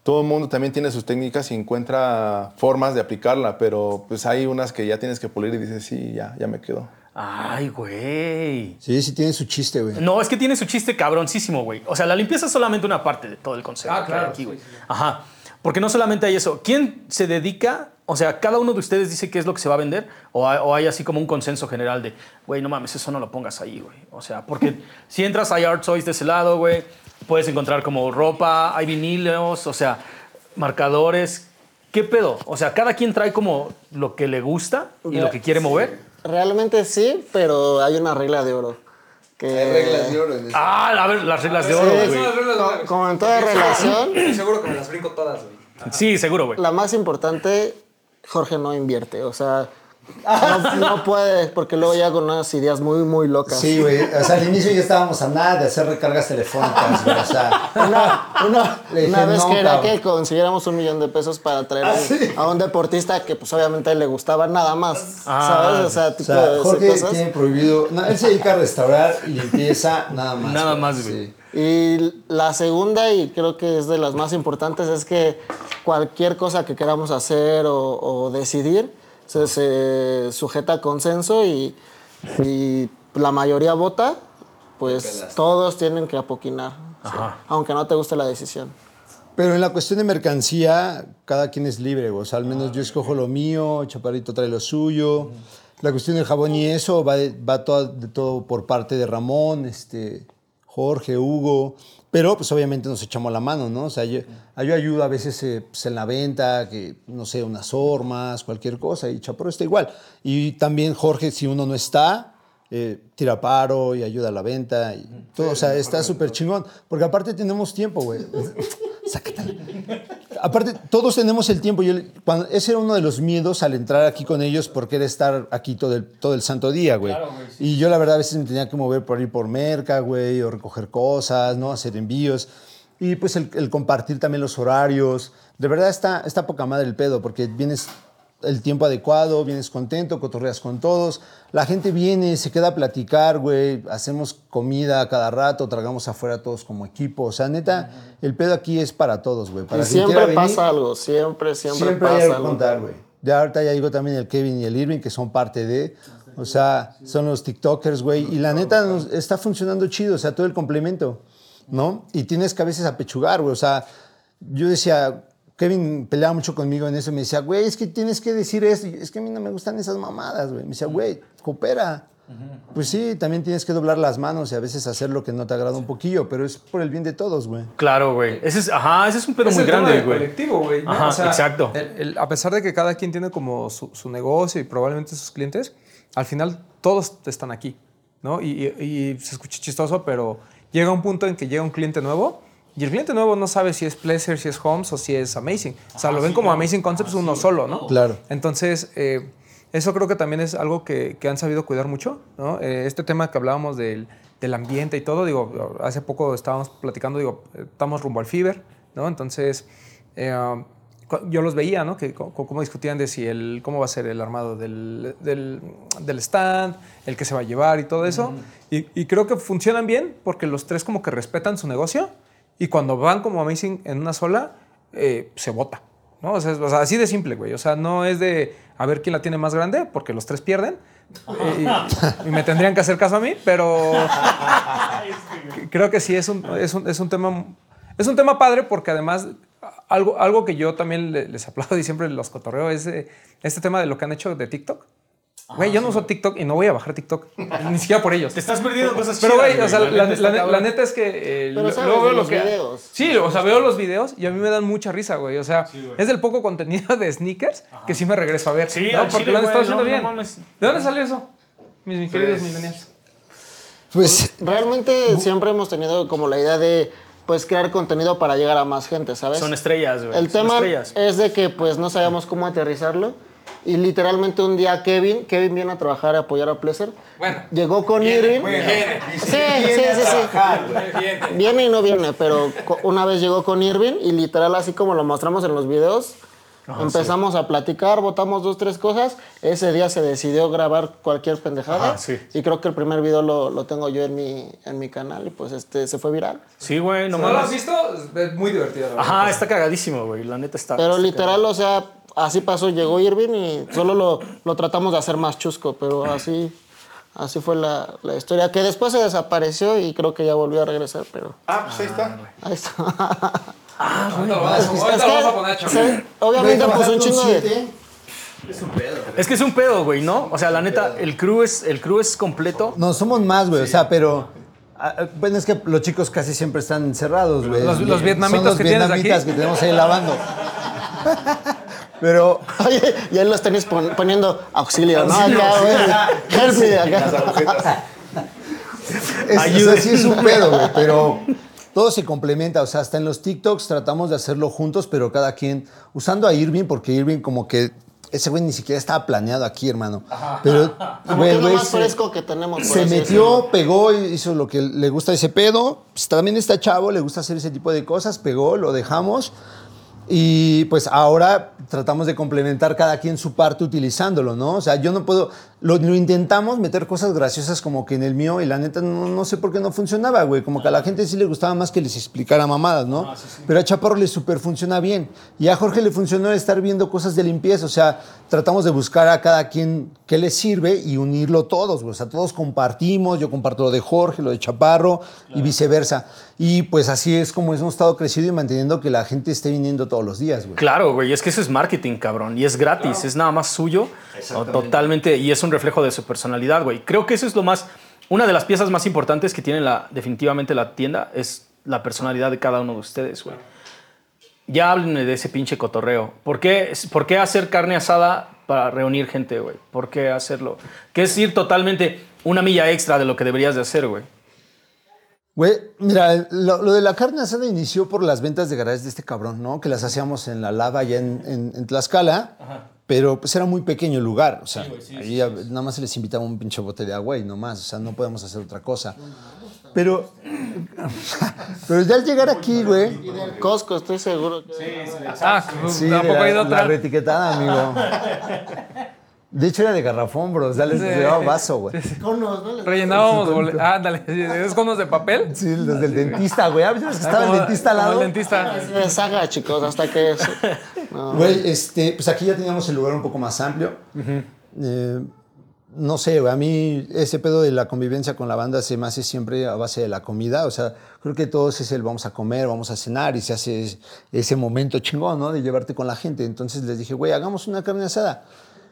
todo el mundo también tiene sus técnicas y encuentra formas de aplicarla, pero pues hay unas que ya tienes que pulir y dices, sí, ya, ya me quedo. Ay, güey. Sí, sí tiene su chiste, güey. No, es que tiene su chiste cabroncísimo, güey. O sea, la limpieza es solamente una parte de todo el concepto Ah, claro, aquí, sí, güey. sí, Ajá. Porque no solamente hay eso. ¿Quién se dedica? O sea, cada uno de ustedes dice qué es lo que se va a vender. O hay, o hay así como un consenso general de, güey, no mames, eso no lo pongas ahí, güey. O sea, porque si entras, hay art toys de ese lado, güey. Puedes encontrar como ropa, hay vinilos, o sea, marcadores. ¿Qué pedo? O sea, cada quien trae como lo que le gusta y lo que quiere mover. Realmente sí, pero hay una regla de oro. Que oro en Ah, a ver, las reglas de oro, Sí, güey. co- como en toda relación, Seguro que me las brinco todas, güey. Sí, seguro, güey. la más importante, Jorge no invierte. O sea, no, no puede, porque luego llega con unas ideas muy, muy locas. Sí, güey. O sea, al inicio ya estábamos a nada de hacer recargas telefónicas, güey. O sea, Una, una- Le dije, una vez "No, que era cabrón". que consiguiéramos un millón de pesos para traer a un- a un deportista que pues obviamente a él le gustaba nada más, Ah, ¿sabes? O sea, o tipo sea, de Jorge cosas. tiene prohibido. no, él se dedica a restaurar y limpieza nada más. Nada más, güey. Sí. Y la segunda, y creo que es de las más importantes, es que cualquier cosa que queramos hacer o, o decidir se, se sujeta a consenso y, y la mayoría vota, pues todos tienen que apoquinar, aunque no te guste la decisión. Pero en la cuestión de mercancía, cada quien es libre. O sea, al menos yo escojo lo mío, Chaparrito trae lo suyo. La cuestión del jabón y eso va, de, va todo, de todo por parte de Ramón, este, Jorge, Hugo. Pero pues obviamente nos echamos la mano, ¿no? O sea, yo, yo ayudo a veces eh, pues, en la venta, que no sé, unas hormas, cualquier cosa, y Chaparro está igual. Y también Jorge, si uno no está, eh, tira paro y ayuda a la venta y todo. o sea, está súper chingón. Porque aparte tenemos tiempo, güey. Sácatela. Aparte, todos tenemos el tiempo. Yo, cuando, ese era uno de los miedos al entrar aquí con ellos porque era estar aquí todo el, todo el santo día, güey. Y yo la verdad a veces me tenía que mover por ir por merca, güey, o recoger cosas, ¿no? Hacer envíos. Y pues el, el compartir también los horarios. De verdad está, está poca madre el pedo porque vienes el tiempo adecuado, vienes contento, cotorreas con todos. La gente viene, se queda a platicar, güey. Hacemos comida a cada rato, tragamos afuera todos como equipo. O sea, neta, el pedo aquí es para todos, güey. Para Y siempre venir, pasa algo, siempre, siempre, Siempre pasa algo contar, güey. Ya ahorita ya digo también el Kevin y el Irving, que son parte de. O sea, son los TikTokers, güey. Y la neta nos está funcionando chido, o sea, todo el complemento, ¿no? Y tienes que a veces apechugar, güey. O sea, yo decía, Kevin peleaba mucho conmigo en eso. Me decía, güey, es que tienes que decir esto. Y yo, es que a mí no me gustan esas mamadas, güey. Me decía, güey, coopera. Pues sí, también tienes que doblar las manos y a veces hacer lo que no te agrada un poquillo, pero es por el bien de todos, güey. Claro, güey. Ese es, ajá, ese es un pedo Es muy el tema grande, del güey. colectivo, güey. ¿no? Ajá, O sea, exacto. el- el- a pesar de que cada quien tiene como su, su negocio y probablemente sus clientes, al final todos están aquí, ¿no? Y, y- y se escucha chistoso, pero llega un punto en que llega un cliente nuevo y el cliente nuevo no sabe si es Pleasure, si es Homes o si es Amazing. O sea, lo ven como Amazing Concepts uno solo, ¿no? Claro. Entonces, eh, eso creo que también es algo que, que han sabido cuidar mucho, ¿no? Eh, este tema que hablábamos del, del ambiente y todo, digo, hace poco estábamos platicando, digo, eh, estamos rumbo al Fiber, ¿no? Entonces, eh, yo los veía, ¿no? Que cómo discutían de si el, cómo va a ser el armado del, del, del stand, el que se va a llevar y todo eso. y, y creo que funcionan bien porque los tres como que respetan su negocio y cuando van como Amazing en una sola, eh, se vota. ¿no? O sea, así de simple, güey. O sea, no es de a ver quién la tiene más grande, porque los tres pierden. Y, y me tendrían que hacer caso a mí, pero creo que sí es un, es un, es un tema es un tema padre porque además algo, algo que yo también le- les aplaudo y siempre los cotorreo es eh, este tema de lo que han hecho de TikTok. Güey, yo no uso TikTok y no voy a bajar TikTok, ni siquiera por ellos. Te estás perdiendo cosas Pero, güey, o sea, la, neta la- está la cabrón. neta es que. eh, Pero lo- sabes luego de veo los que. videos. Sí, o sea, veo los videos y a mí me dan mucha risa, güey. O sea, es del poco contenido de sneakers que sí me regreso a ver. Sí, ¿no? porque chile, lo han estado haciendo no, bien. no. ¿De dónde salió eso? Mis, mis queridos Pues- millennials. Pues Realmente siempre hemos tenido como la idea de pues crear contenido para llegar a más gente, ¿sabes? Son estrellas, güey. El son tema estrellas. es de que pues no sabíamos cómo aterrizarlo y literalmente un día Kevin, Kevin viene a trabajar a apoyar a Pleasure. Bueno. Llegó con Irving. Sí, sí, sí, sí. Viene y no viene, pero una vez llegó con Irving y literal así como lo mostramos en los videos, empezamos a platicar, votamos dos, tres cosas. Ese día se decidió grabar cualquier pendejada. Ajá, sí. Y creo que el primer video lo, lo tengo yo en mi, en mi canal y pues este se fue viral. Sí, güey, no ¿No lo has visto? Es muy divertido. la Ajá, está cagadísimo, güey. La neta está. Pero está literal, o sea, así pasó, llegó Irving y solo lo, lo tratamos de hacer más chusco, pero así, así fue la, la historia, que después se desapareció y creo que ya volvió a regresar, pero Ah, pues ahí está. ahí está. Ahorita lo vamos a- Es ahorita lo vamos a poner se- obviamente, Güey, pues un chingo de... siete, Es que es un pedo, güey, ¿no? O sea, la neta, el crew es, el crew es completo. No, somos más, güey. O sea, pero. ah, ah, Bueno, es que los chicos casi siempre están encerrados, güey. Los- los Son vietnamitas los que tienes aquí. vietnamitas que tenemos ahí lavando. Pero. Oye, y ahí los tenéis pon- poniendo auxilio, ¿no? Acá, sí. güey. Help me, Las acá. agujetas. Es, o sea, sí es un pedo, güey, pero todo se complementa. O sea, hasta en los TikToks tratamos de hacerlo juntos, pero cada quien usando a Irving, porque Irving como que ese güey ni siquiera estaba planeado aquí, hermano. Pero, Como güey, que es lo güey, más se- fresco que tenemos. se metió, decirlo. pegó, hizo lo que le gusta ese pedo. Pues, también está chavo, le gusta hacer ese tipo de cosas, pegó, lo dejamos. Y pues ahora tratamos de complementar cada quien su parte utilizándolo, ¿no? O sea, yo no puedo, lo, lo intentamos meter cosas graciosas como que en el mío y la neta no, no sé por qué no funcionaba, güey. Como que a la gente sí le gustaba más que les explicara mamadas, ¿no? Pero a Chaparro le super funciona bien. Y a Jorge le funcionó estar viendo cosas de limpieza, o sea, tratamos de buscar a cada quien qué le sirve y unirlo todos, güey. O sea, todos compartimos, yo comparto lo de Jorge, lo de Chaparro y viceversa. Y pues así es como hemos estado creciendo y manteniendo que la gente esté viniendo todos los días, güey. Claro, güey, es que eso es marketing, cabrón, y es gratis, es nada más suyo, totalmente, y es un reflejo de su personalidad, güey. Creo que eso es lo más, una de las piezas más importantes que tiene la, definitivamente la tienda es la personalidad de cada uno de ustedes, güey. Ya háblenme de ese pinche cotorreo. ¿Por qué, ¿Por qué hacer carne asada para reunir gente, güey? ¿Por qué hacerlo? Que es ir totalmente una milla extra de lo que deberías de hacer, güey. Güey, mira, lo, lo de la carne asada inició por las ventas de garajes de este cabrón, ¿no? Que las hacíamos en la lava allá en, en- en Tlaxcala, pero pues era muy pequeño el lugar, o sea, ahí nada más se les invitaba un pinche bote de agua y no más, o sea, no podemos hacer otra cosa. Pero, pero ya al llegar aquí, güey, Y del Costco, estoy seguro. Que... Ah, sí, tampoco la, ha ido la reetiquetada, amigo. De hecho era de garrafón, bro, o sea, les Sí. llevaba vaso, güey. Conos, ¿no? Rellenábamos bole- Ah, ándale, sí, ¿es conos de papel? Sí, los del dentista, güey. ¿Has visto que Ah, estaba el dentista al lado? El dentista. Se saga, chicos, hasta que... eso- No. Güey, este, pues aquí ya teníamos el lugar un poco más amplio. Eh, no sé, a mí ese pedo de la convivencia con la banda se me hace siempre a base de la comida. O sea, creo que todos es el vamos a comer, vamos a cenar y se hace es- ese momento chingón, ¿no? De llevarte con la gente. Entonces les dije, güey, hagamos una carne asada.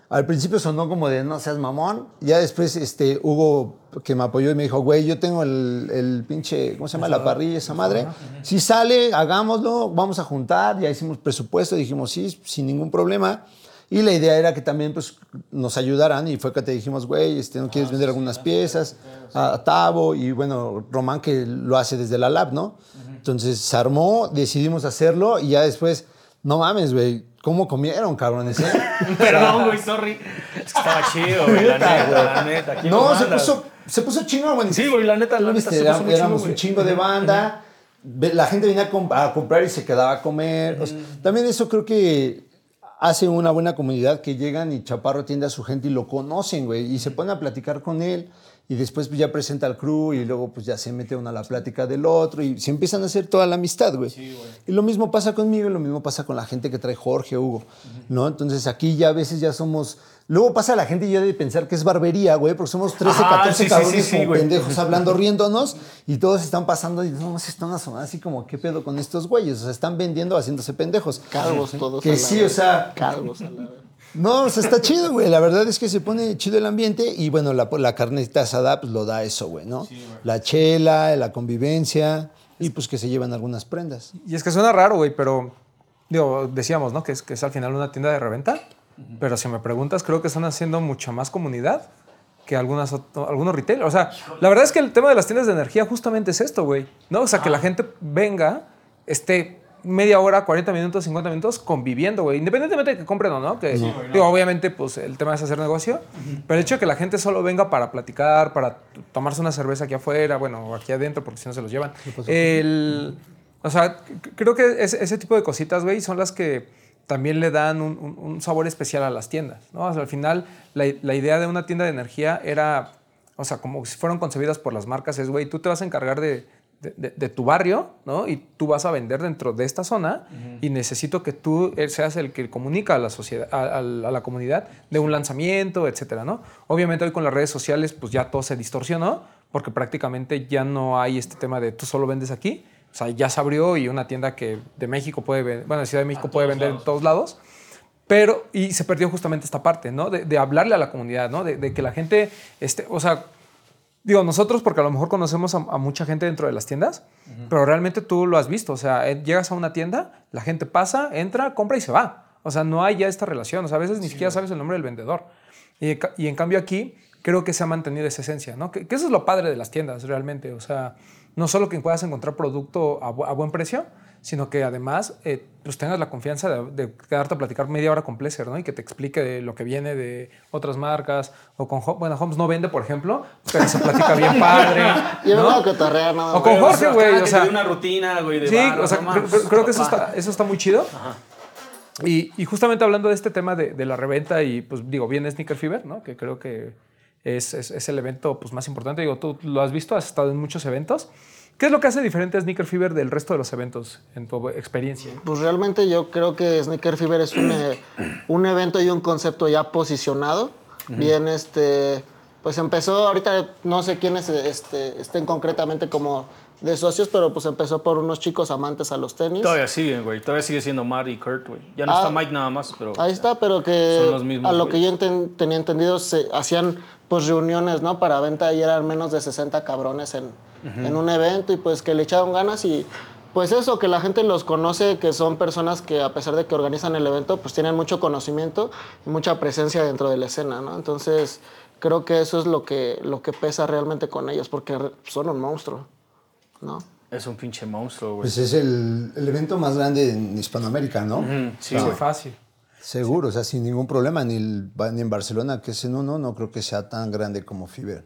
Al principio sonó como de no seas mamón. Ya después este, Hugo, que me apoyó y me dijo, güey, yo tengo el, el pinche, ¿cómo se llama? La parrilla, esa madre. Si sale, hagámoslo, vamos a juntar. Ya hicimos presupuesto, dijimos sí, sin ningún problema. Y la idea era que también pues, nos ayudaran y fue que te dijimos, güey, este, ¿no quieres vender algunas piezas? A Tavo y bueno, Román que lo hace desde la lab, ¿no? Entonces se armó, decidimos hacerlo y ya después, no mames, güey, ¿Cómo comieron, cabrones? eh? Perdón, güey, sorry. Es que estaba chido, güey, la neta, la neta. ¿quién lo No, se puso, se puso chingón, güey. Sí, güey, la neta, la neta, se puso éramos un chingo de banda. Ve- La gente venía a, comp- a comprar y se quedaba a comer. O sea, también eso creo que hace una buena comunidad que llegan y Chaparro atiende a su gente y lo conocen, güey. Y se ponen a platicar con él. Y después pues, ya presenta al crew y luego pues ya se mete uno a la plática del otro y se empiezan a hacer toda la amistad, güey. Y lo mismo pasa conmigo y lo mismo pasa con la gente que trae Jorge, Hugo, ¿no? Entonces aquí ya a veces ya somos... Luego pasa la gente ya de pensar que es barbería, güey, porque somos 13, Ajá, 14 sí, cabrones sí, sí, como güey. pendejos hablando, riéndonos y todos están pasando y no, se están asomando así como, ¿qué pedo con estos güeyes? O sea, están vendiendo haciéndose pendejos. Calvos todos. a Que la sí, vez. o sea, Calvos a la vez. no, o sea, está chido, güey. La verdad es que se pone chido el ambiente y bueno, la, la carnita asada pues lo da eso, güey, ¿no? la chela, la convivencia y pues que se llevan algunas prendas. Y es que suena raro, güey, pero digo, decíamos, ¿no? Que es, que es al final una tienda de reventa. Pero si me preguntas, creo que están haciendo mucha más comunidad que algunas, algunos retailers. O sea, la verdad es que el tema de las tiendas de energía justamente es esto, güey. ¿No? O sea, que la gente venga, esté media hora, 40 minutos, 50 minutos conviviendo, güey. Independientemente de que compren o no. Que, digo, obviamente, pues el tema es hacer negocio. Pero el hecho de que la gente solo venga para platicar, para tomarse una cerveza aquí afuera, bueno, o aquí adentro, porque si no se los llevan. El, o sea, creo que ese, ese tipo de cositas, güey, son las que también le dan un, un- un sabor especial a las tiendas, ¿no? O sea, al final, la, la idea de una tienda de energía era, o sea, como si fueron concebidas por las marcas, es, güey, tú te vas a encargar de, de- de- de tu barrio, ¿no? Y tú vas a vender dentro de esta zona y necesito que tú seas el que comunica a la sociedad, a, a la comunidad de un lanzamiento, etcétera, ¿no? Obviamente hoy con las redes sociales, pues ya todo se distorsionó porque prácticamente ya no hay este tema de tú solo vendes aquí. O sea, ya se abrió y una tienda que de México puede vender, bueno, de Ciudad de México puede vender en todos lados. Pero, y se perdió justamente esta parte, ¿no? De, de hablarle a la comunidad, ¿no? De, de que la gente, este, o sea, digo, nosotros porque a lo mejor conocemos a, a mucha gente dentro de las tiendas, pero realmente tú lo has visto, o sea, llegas a una tienda, la gente pasa, entra, compra y se va. O sea, no hay ya esta relación, o sea, a veces ni siquiera sabes el nombre del vendedor. Y, y en cambio aquí creo que se ha mantenido esa esencia, ¿no? Que, que eso es lo padre de las tiendas realmente, o sea, no solo que puedas encontrar producto a, bu- a buen precio, sino que además eh, pues tengas la confianza de, de quedarte a platicar media hora con Pleasure, ¿no? Y que te explique de lo que viene de otras marcas o con Hom- bueno, Homes no vende, por ejemplo, pero se platica bien padre, Yo ¿no? no que torrea nada O más. con Jorge, güey, o sea- una rutina, güey, de Sí, o sea, no creo, creo- que eso está, eso está muy chido. Y, y justamente hablando de este tema de, de la reventa y pues digo, viene Sneaker Fever, ¿no? Que creo que es, es- es el evento pues, más importante. Digo, tú lo has visto, has estado en muchos eventos. ¿Qué es lo que hace diferente a Sneaker Fever del resto de los eventos en tu experiencia? Pues realmente yo creo que Sneaker Fever es un, eh, un evento y un concepto ya posicionado. Bien, este, pues empezó, ahorita no sé quiénes este, estén concretamente como de socios, pero pues empezó por unos chicos amantes a los tenis. Todavía siguen, güey. Todavía sigue siendo Matt y Kurt, güey. Ya no Ah. está Mike nada más, pero... Ahí está, pero que Son los mismos, a lo güey. que yo enten- tenía entendido, se hacían pues reuniones, ¿no? Para venta y eran menos de 60 cabrones en, en un evento y pues que le echaron ganas y pues eso, que la gente los conoce, que son personas que a pesar de que organizan el evento, pues tienen mucho conocimiento y mucha presencia dentro de la escena, ¿no? Entonces creo que eso es lo que, lo que pesa realmente con ellos, porque son un monstruo, ¿no? Es un pinche monstruo, güey. Pues es el, el evento más grande en Hispanoamérica, ¿no? Sí, Sí, güey. fácil. Seguro, o sea, sin ningún problema, ni, el- ni en Barcelona, que es en uno, no creo que sea tan grande como Fiber.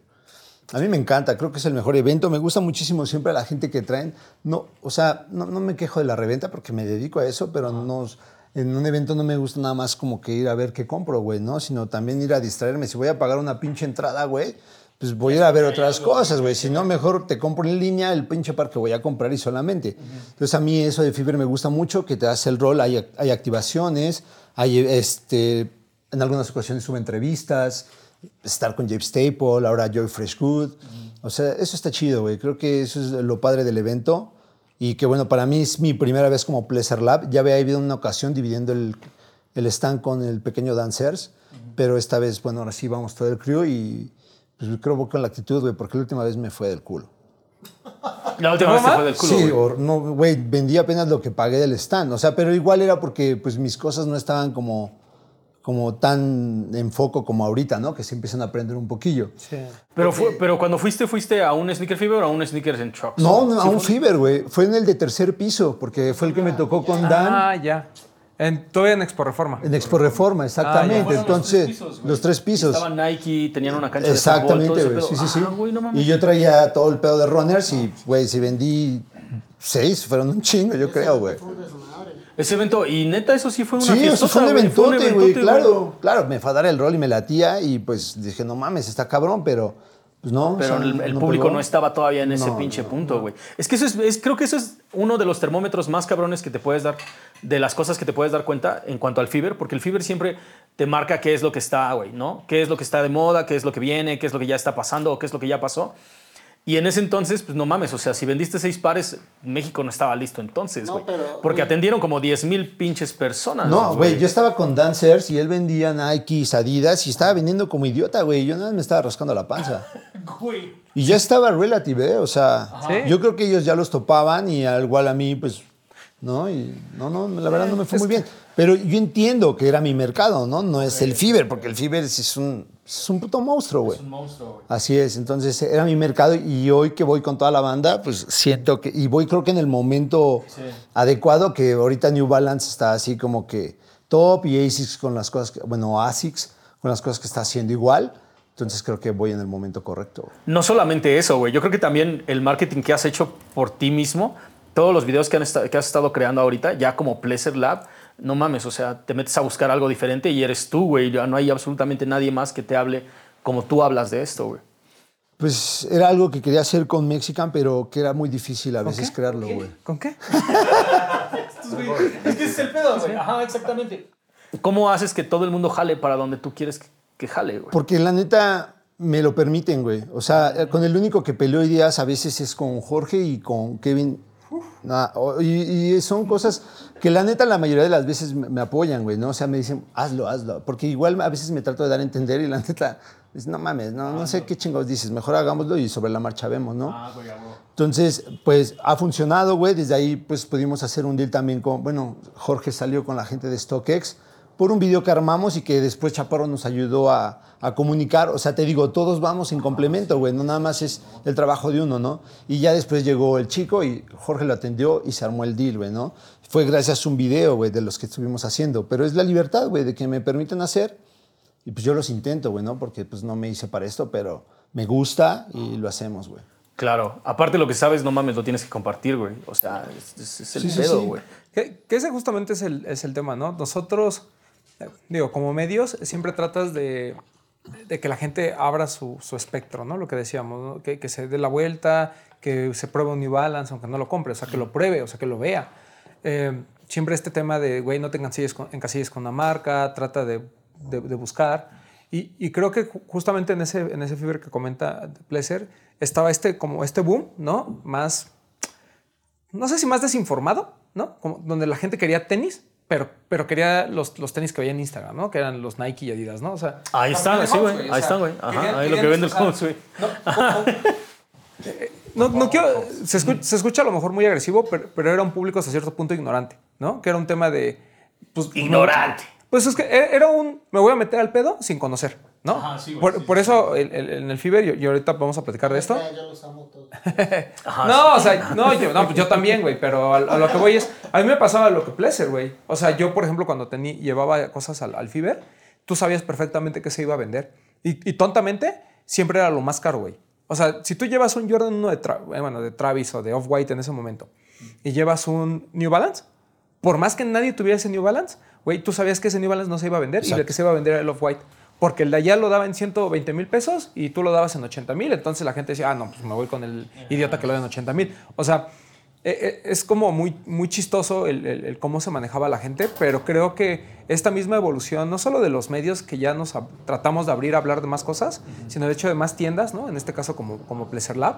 A mí me encanta, creo que es el mejor evento, me gusta muchísimo siempre la gente que traen. No, o sea, no, no me quejo de la reventa porque me dedico a eso, pero no, en un evento no me gusta nada más como que ir a ver qué compro, güey, ¿no? Sino también ir a distraerme. Si voy a pagar una pinche entrada, güey, pues voy a ir a ver otras cosas, güey. Si no, mejor te compro en línea el pinche par que voy a comprar y solamente. Entonces a mí eso de Fiber me gusta mucho, que te hace el rol, hay, hay activaciones, hay este, en algunas ocasiones sube entrevistas, estar con James Staple, ahora Joy Freshgood. O sea, eso está chido, güey. Creo que eso es lo padre del evento. Y que bueno, para mí es mi primera vez como Pleasure Lab. Ya había habido una ocasión dividiendo el, el stand con el pequeño Dancers, pero esta vez, bueno, ahora sí vamos todo el crew y pues creo que con la actitud, güey, porque la última vez me fue del culo. La última vez te fue del culo, sí, güey. o no, güey, vendí apenas lo que pagué del stand. O sea, pero igual era porque pues mis cosas no estaban como, como tan en foco como ahorita, ¿no? Que se empiezan a aprender un poquillo. Sí. Pero, fue, pero cuando fuiste, ¿fuiste a un Sneaker Fever o a un Sneakers en Trucks? No, no, a un Fiber, güey. Fue en el de tercer piso, porque fue el que me tocó con Dan. Ah, ya. En, todavía en Expo Reforma. En Expo Reforma, exactamente. Fueron Entonces, los tres pisos, güey. los tres pisos. Estaban Nike, tenían una cancha de fútbol, Exactamente, güey. Sí, sí, sí. Ah, no mames. y yo traía todo el pedo de runners y, güey, si vendí seis, fueron un chingo, yo creo, güey. Ese evento, y neta, eso sí fue una Sí, eso fue un eventote, güey, claro. Claro, me fue a dar el rol y me latía y pues dije, no mames, está cabrón, pero pues no. Pero o sea, el, el público pegó. no estaba todavía en ese No, pinche punto, güey. Es que eso es, es- creo que eso es uno de los termómetros más cabrones que te puedes dar, de las cosas que te puedes dar cuenta en cuanto al Fever, porque el Fever siempre te marca qué es lo que está, güey, ¿no? Qué es lo que está de moda, qué es lo que viene, qué es lo que ya está pasando o qué es lo que ya pasó. Y en ese entonces, pues no mames, o sea, si vendiste seis pares, México no estaba listo entonces, No, güey. pero- porque atendieron como 10 mil pinches personas. No, güey, yo estaba con Dancers y él vendía Nike, Adidas y estaba vendiendo como idiota, güey. Yo nada más me estaba rascando la panza. Güey. Y ya estaba relative, ¿eh? O sea, Sí. yo creo que ellos ya los topaban y al igual a mí, pues, ¿no? Y no, no, la verdad no me fue muy bien. Pero yo entiendo que era mi mercado, ¿no? No es el Fiber, porque el Fiber es es un, es un puto monstruo, güey. monstruo, güey. Así es, entonces era mi mercado y hoy que voy con toda la banda, pues siento que, y voy creo que en el momento adecuado, que ahorita New Balance está así como que top y ASICS con las cosas, que- bueno, ASICS con las cosas que está haciendo igual, entonces creo que voy en el momento correcto. No solamente eso, güey. Yo creo que también el marketing que has hecho por ti mismo, todos los videos que, han esta- que has estado creando ahorita, ya como Pleasure Lab, no mames, o sea, te metes a buscar algo diferente y eres tú, güey. Ya no hay absolutamente nadie más que te hable como tú hablas de esto, güey. Pues era algo que quería hacer con Mexican, pero que era muy difícil a veces qué? crearlo, güey. ¿Con qué? Es que ese es el pedo, güey. Ajá, exactamente. ¿Cómo haces que todo el mundo jale para donde tú quieres que, que jale, güey? Porque la neta me lo permiten, güey. O sea, con el único que peleo ideas a veces es con Jorge y con Kevin. Y, y son cosas que la neta la mayoría de las veces me, apoyan, güey, ¿no? O sea, me dicen, hazlo, hazlo. Porque igual a veces me trato de dar a entender y la neta, dice, no mames, no, no sé qué chingados dices, mejor hagámoslo y sobre la marcha vemos, ¿no? Entonces, pues ha funcionado, güey. Desde ahí, pues pudimos hacer un deal también con, bueno, Jorge salió con la gente de StockX por un video que armamos y que después Chaparro nos ayudó a, a comunicar. O sea, te digo, todos vamos en complemento, güey. No nada más es el trabajo de uno, ¿no? Y ya después llegó el chico y Jorge lo atendió y se armó el deal, güey, ¿no? Fue gracias a un video, güey, de los que estuvimos haciendo. Pero es la libertad, güey, de que me permiten hacer. Y pues yo los intento, güey, ¿no? Porque pues no me hice para esto, pero me gusta y lo hacemos, güey. Claro. Aparte lo que sabes, no mames, lo tienes que compartir, güey. O sea, es, es- es el Sí, pedo, sí. güey. Que, que ese justamente es el, es el tema, ¿no? Nosotros, digo, como medios, siempre tratas de, que la gente abra su, espectro, ¿no? Lo que decíamos, ¿no? que, se dé la vuelta, que se pruebe un New Balance, aunque no lo compre, o sea, que lo pruebe, o sea, que lo vea. Eh, siempre este tema de, güey, no te encasilles con, encasilles con una marca, trata de, buscar. Y, creo que ju- justamente en ese, en ese Fever que comenta Pleasure, estaba este, como este boom, ¿no? Más no sé si más desinformado, ¿no? Como donde la gente quería tenis, pero, pero quería los, los tenis que veía en Instagram, ¿no? Que eran los Nike y Adidas, ¿no? O sea, Ahí están, sí, güey. o Ahí sea, están, güey. Ajá, querían- ahí lo que vende el Homes, güey. No, no quiero. Se escucha, se escucha a lo mejor muy agresivo, pero, pero era un público hasta cierto punto ignorante, ¿no? Que era un tema de. Pues, Ignorante. Pues es que e- era un. Me voy a meter al pedo sin conocer, ¿no? Ajá, sí, güey, por, sí, por eso el- el- en el Fiber, y, y ahorita vamos a platicar de esto. Ya, yo los amo todos. Ajá, No, o sea, no, yo, no, pues yo también, güey, pero a, a lo que voy es, a mí me pasaba lo que Pleasure, güey. O sea, yo, por ejemplo, cuando tenía, llevaba cosas al, al Fiber, tú sabías perfectamente que se iba a vender. Y, y tontamente, siempre era lo más caro, güey. O sea, si tú llevas un Jordan 1 de, Tra- eh, bueno, de Travis o de Off-White en ese momento y llevas un New Balance, por más que nadie tuviera ese New Balance, güey, tú sabías que ese New Balance no se iba a vender y el que se iba a vender era el Off-White. Porque el de allá lo daba en 120 mil pesos y tú lo dabas en 80 mil. Entonces la gente decía, ah, no, pues me voy con el idiota que lo da en 80 mil. O sea, eh, eh, es como muy, muy chistoso el, el- el cómo se manejaba la gente, pero creo que esta misma evolución, no solo de los medios que ya nos tratamos de abrir a hablar de más cosas, sino de hecho de más tiendas, ¿no? En este caso como, como Pleasure Lab,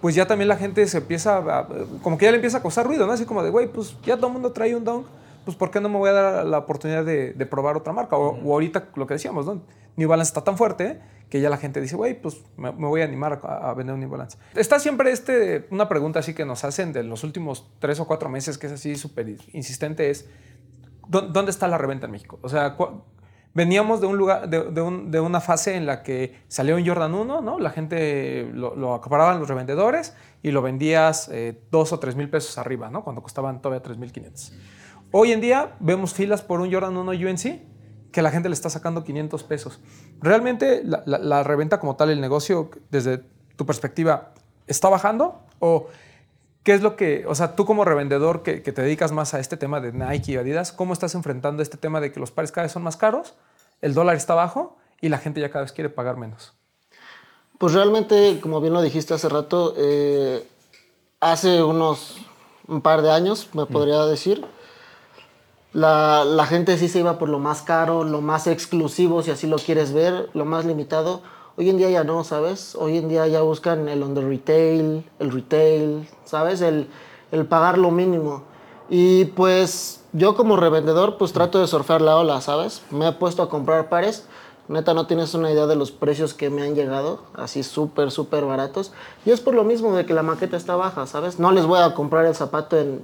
pues ya también la gente se empieza, a- como que ya le empieza a causar ruido, ¿no? Así como de, güey, pues ya todo el mundo trae un dong, pues ¿por qué no me voy a dar la oportunidad de, de probar otra marca? O, o ahorita lo que decíamos, ¿no? New Balance está tan fuerte que ya la gente dice, güey, pues me, me voy a animar a, a vender un New Balance. Está siempre este, una pregunta así que nos hacen de los últimos tres o cuatro meses, que es así súper insistente, es, ¿dó- ¿dónde está la reventa en México? O sea, veníamos de un lugar, de, de un- de una fase en la que salió un Jordan 1, ¿no? La gente lo, lo acaparaban los revendedores y lo vendías eh, dos o tres mil pesos arriba, ¿no? Cuando costaban todavía tres mil quinientos. Hoy en día vemos filas por un Jordan 1 UNC que la gente le está sacando 500 pesos. ¿Realmente la, la- la reventa como tal, el negocio, desde tu perspectiva, está bajando? ¿O qué es lo que, o sea, tú como revendedor que, que te dedicas más a este tema de Nike y Adidas, ¿cómo estás enfrentando este tema de que los pares cada vez son más caros, el dólar está bajo y la gente ya cada vez quiere pagar menos? Pues realmente, como bien lo dijiste hace rato, eh, hace unos un par de años, me podría decir, la, la gente sí se iba por lo más caro, lo más exclusivo, si así lo quieres ver, lo más limitado. Hoy en día ya no, ¿sabes? Hoy en día ya buscan el under retail, el retail, ¿sabes? El, el pagar lo mínimo. Y pues yo como revendedor pues trato de surfear la ola, ¿sabes? Me he puesto a comprar pares. Neta, no tienes una idea de los precios que me han llegado, así súper, súper baratos. Y es por lo mismo de que la maqueta está baja, ¿sabes? No les voy a comprar el zapato en,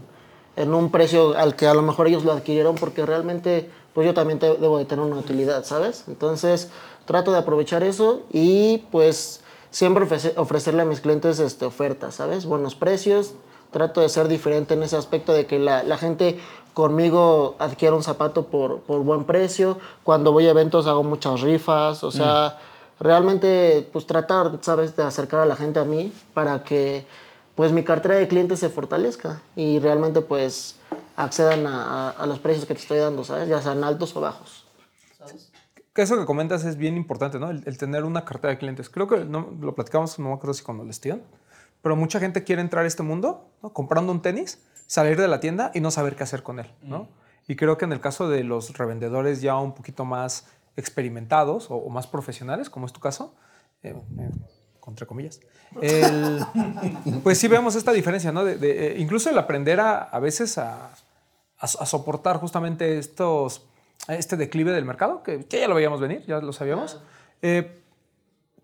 en un precio al que a lo mejor ellos lo adquirieron porque realmente pues yo también te- debo de tener una utilidad, ¿sabes? Entonces trato de aprovechar eso y pues siempre ofrece- ofrecerle a mis clientes este, ofertas, ¿sabes? Buenos precios, trato de ser diferente en ese aspecto de que la, la gente conmigo adquiera un zapato por, por buen precio, cuando voy a eventos hago muchas rifas, o sea, realmente pues tratar, ¿sabes? De acercar a la gente a mí para que pues mi cartera de clientes se fortalezca y realmente pues accedan a, a- a los precios que te estoy dando, ¿sabes? Ya sean altos o bajos. Que eso que comentas es bien importante, ¿no? El, el tener una cartera de clientes. Creo que no, lo platicamos, no me acuerdo si cuando les pero mucha gente quiere entrar a este mundo, ¿no? comprando un tenis, salir de la tienda y no saber qué hacer con él, ¿no? Y creo que en el caso de los revendedores ya un poquito más experimentados o, o más profesionales, como es tu caso, eh, eh, entre comillas, el- pues sí vemos esta diferencia, ¿no? De, de, eh, incluso el aprender a, a veces a, a, a soportar justamente estos, este declive del mercado, que, que ya lo veíamos venir, ya lo sabíamos. Eh,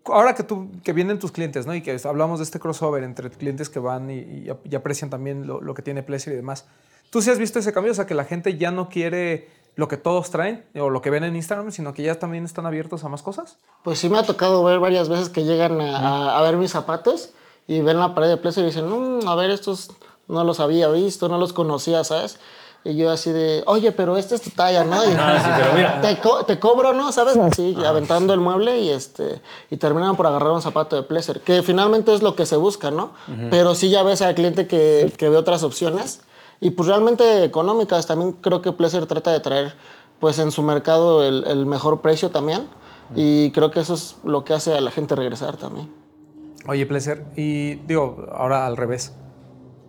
ahora que, tú, que vienen tus clientes, ¿no? Y que hablamos de este crossover entre clientes que van y aprecian también lo, lo que tiene Pleasure y demás. ¿Tú sí has visto ese cambio? O sea, que la gente ya no quiere lo que todos traen o lo que ven en Instagram, sino que ya también están abiertos a más cosas. Pues sí me ha tocado ver varias veces que llegan a, a- a ver mis zapatos y ven la pared de Pleasure y dicen, "Mm, a ver, estos no los había visto, no los conocía, ¿sabes? Y yo así de, oye, pero esta es tu talla, ¿no? Y, te, co- te cobro, ¿no? ¿Sabes? Así, aventando el mueble y, este, y terminan por agarrar un zapato de Pleasure, que finalmente es lo que se busca, ¿no? Pero sí ya ves al cliente que, que ve otras opciones y pues realmente económicas. También creo que Pleasure trata de traer pues en su mercado el, el mejor precio también. Y creo que eso es lo que hace a la gente regresar también. Oye, Pleasure, y digo, ahora al revés.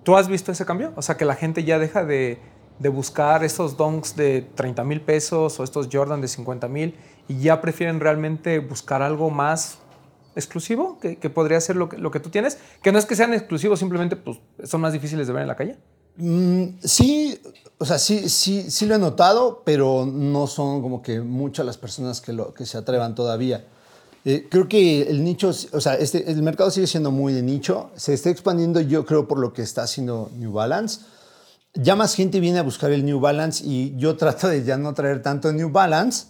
¿Tú has visto ese cambio? O sea, que la gente ya deja de, de buscar estos donks de 30 mil pesos o estos Jordan de 50 mil y ya prefieren realmente buscar algo más exclusivo, que, que podría ser lo que, lo que tú tienes, que no es que sean exclusivos, simplemente pues, son más difíciles de ver en la calle. Mm, sí, o sea, sí, sí, sí lo he notado, pero no son como que muchas las personas que, lo, que se atrevan todavía. Eh, creo que el nicho, o sea, este, el mercado sigue siendo muy de nicho. Se está expandiendo, yo creo, por lo que está haciendo New Balance. Ya más gente viene a buscar el New Balance y yo trato de ya no traer tanto New Balance.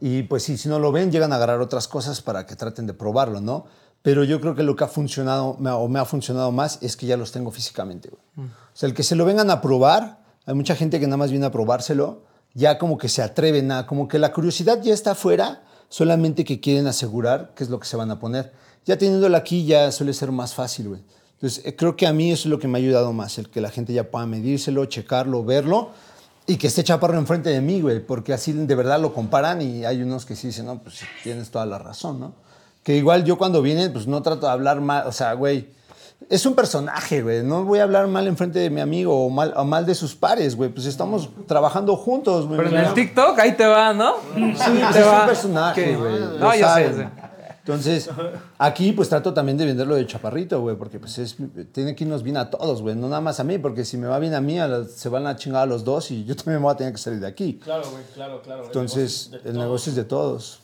Y pues si no lo ven, llegan a agarrar otras cosas para que traten de probarlo, ¿no? Pero yo creo que lo que ha funcionado me ha- o me ha funcionado más es que ya los tengo físicamente, güey. O sea, el que se lo vengan a probar, hay mucha gente que nada más viene a probárselo, ya como que se atreven a, como que la curiosidad ya está afuera, solamente que quieren asegurar qué es lo que se van a poner. Ya teniéndolo aquí ya suele ser más fácil, güey. Entonces, eh, creo que a mí eso es lo que me ha ayudado más, el que la gente ya pueda medírselo, checarlo, verlo y que esté chaparro enfrente de mí, güey, porque así de verdad lo comparan y hay unos que sí dicen, no, pues tienes toda la razón, ¿no? Que igual yo cuando vienen, pues no trato de hablar mal, o sea, güey, es un personaje, güey, no voy a hablar mal enfrente de mi amigo o mal, o mal de sus pares, güey, pues estamos trabajando juntos, güey. Pero en el TikTok, ahí te va, ¿no? Sí, pues te es va. un personaje, güey. No, ya sé. Entonces, aquí pues trato también de venderlo de chaparrito, güey, porque pues es, tiene que irnos bien a todos, güey, no nada más a mí, porque si me va bien a mí, a se van a chingar a los dos y yo también me voy a tener que salir de aquí. Claro, güey, claro, claro. Entonces, el negocio es de todos.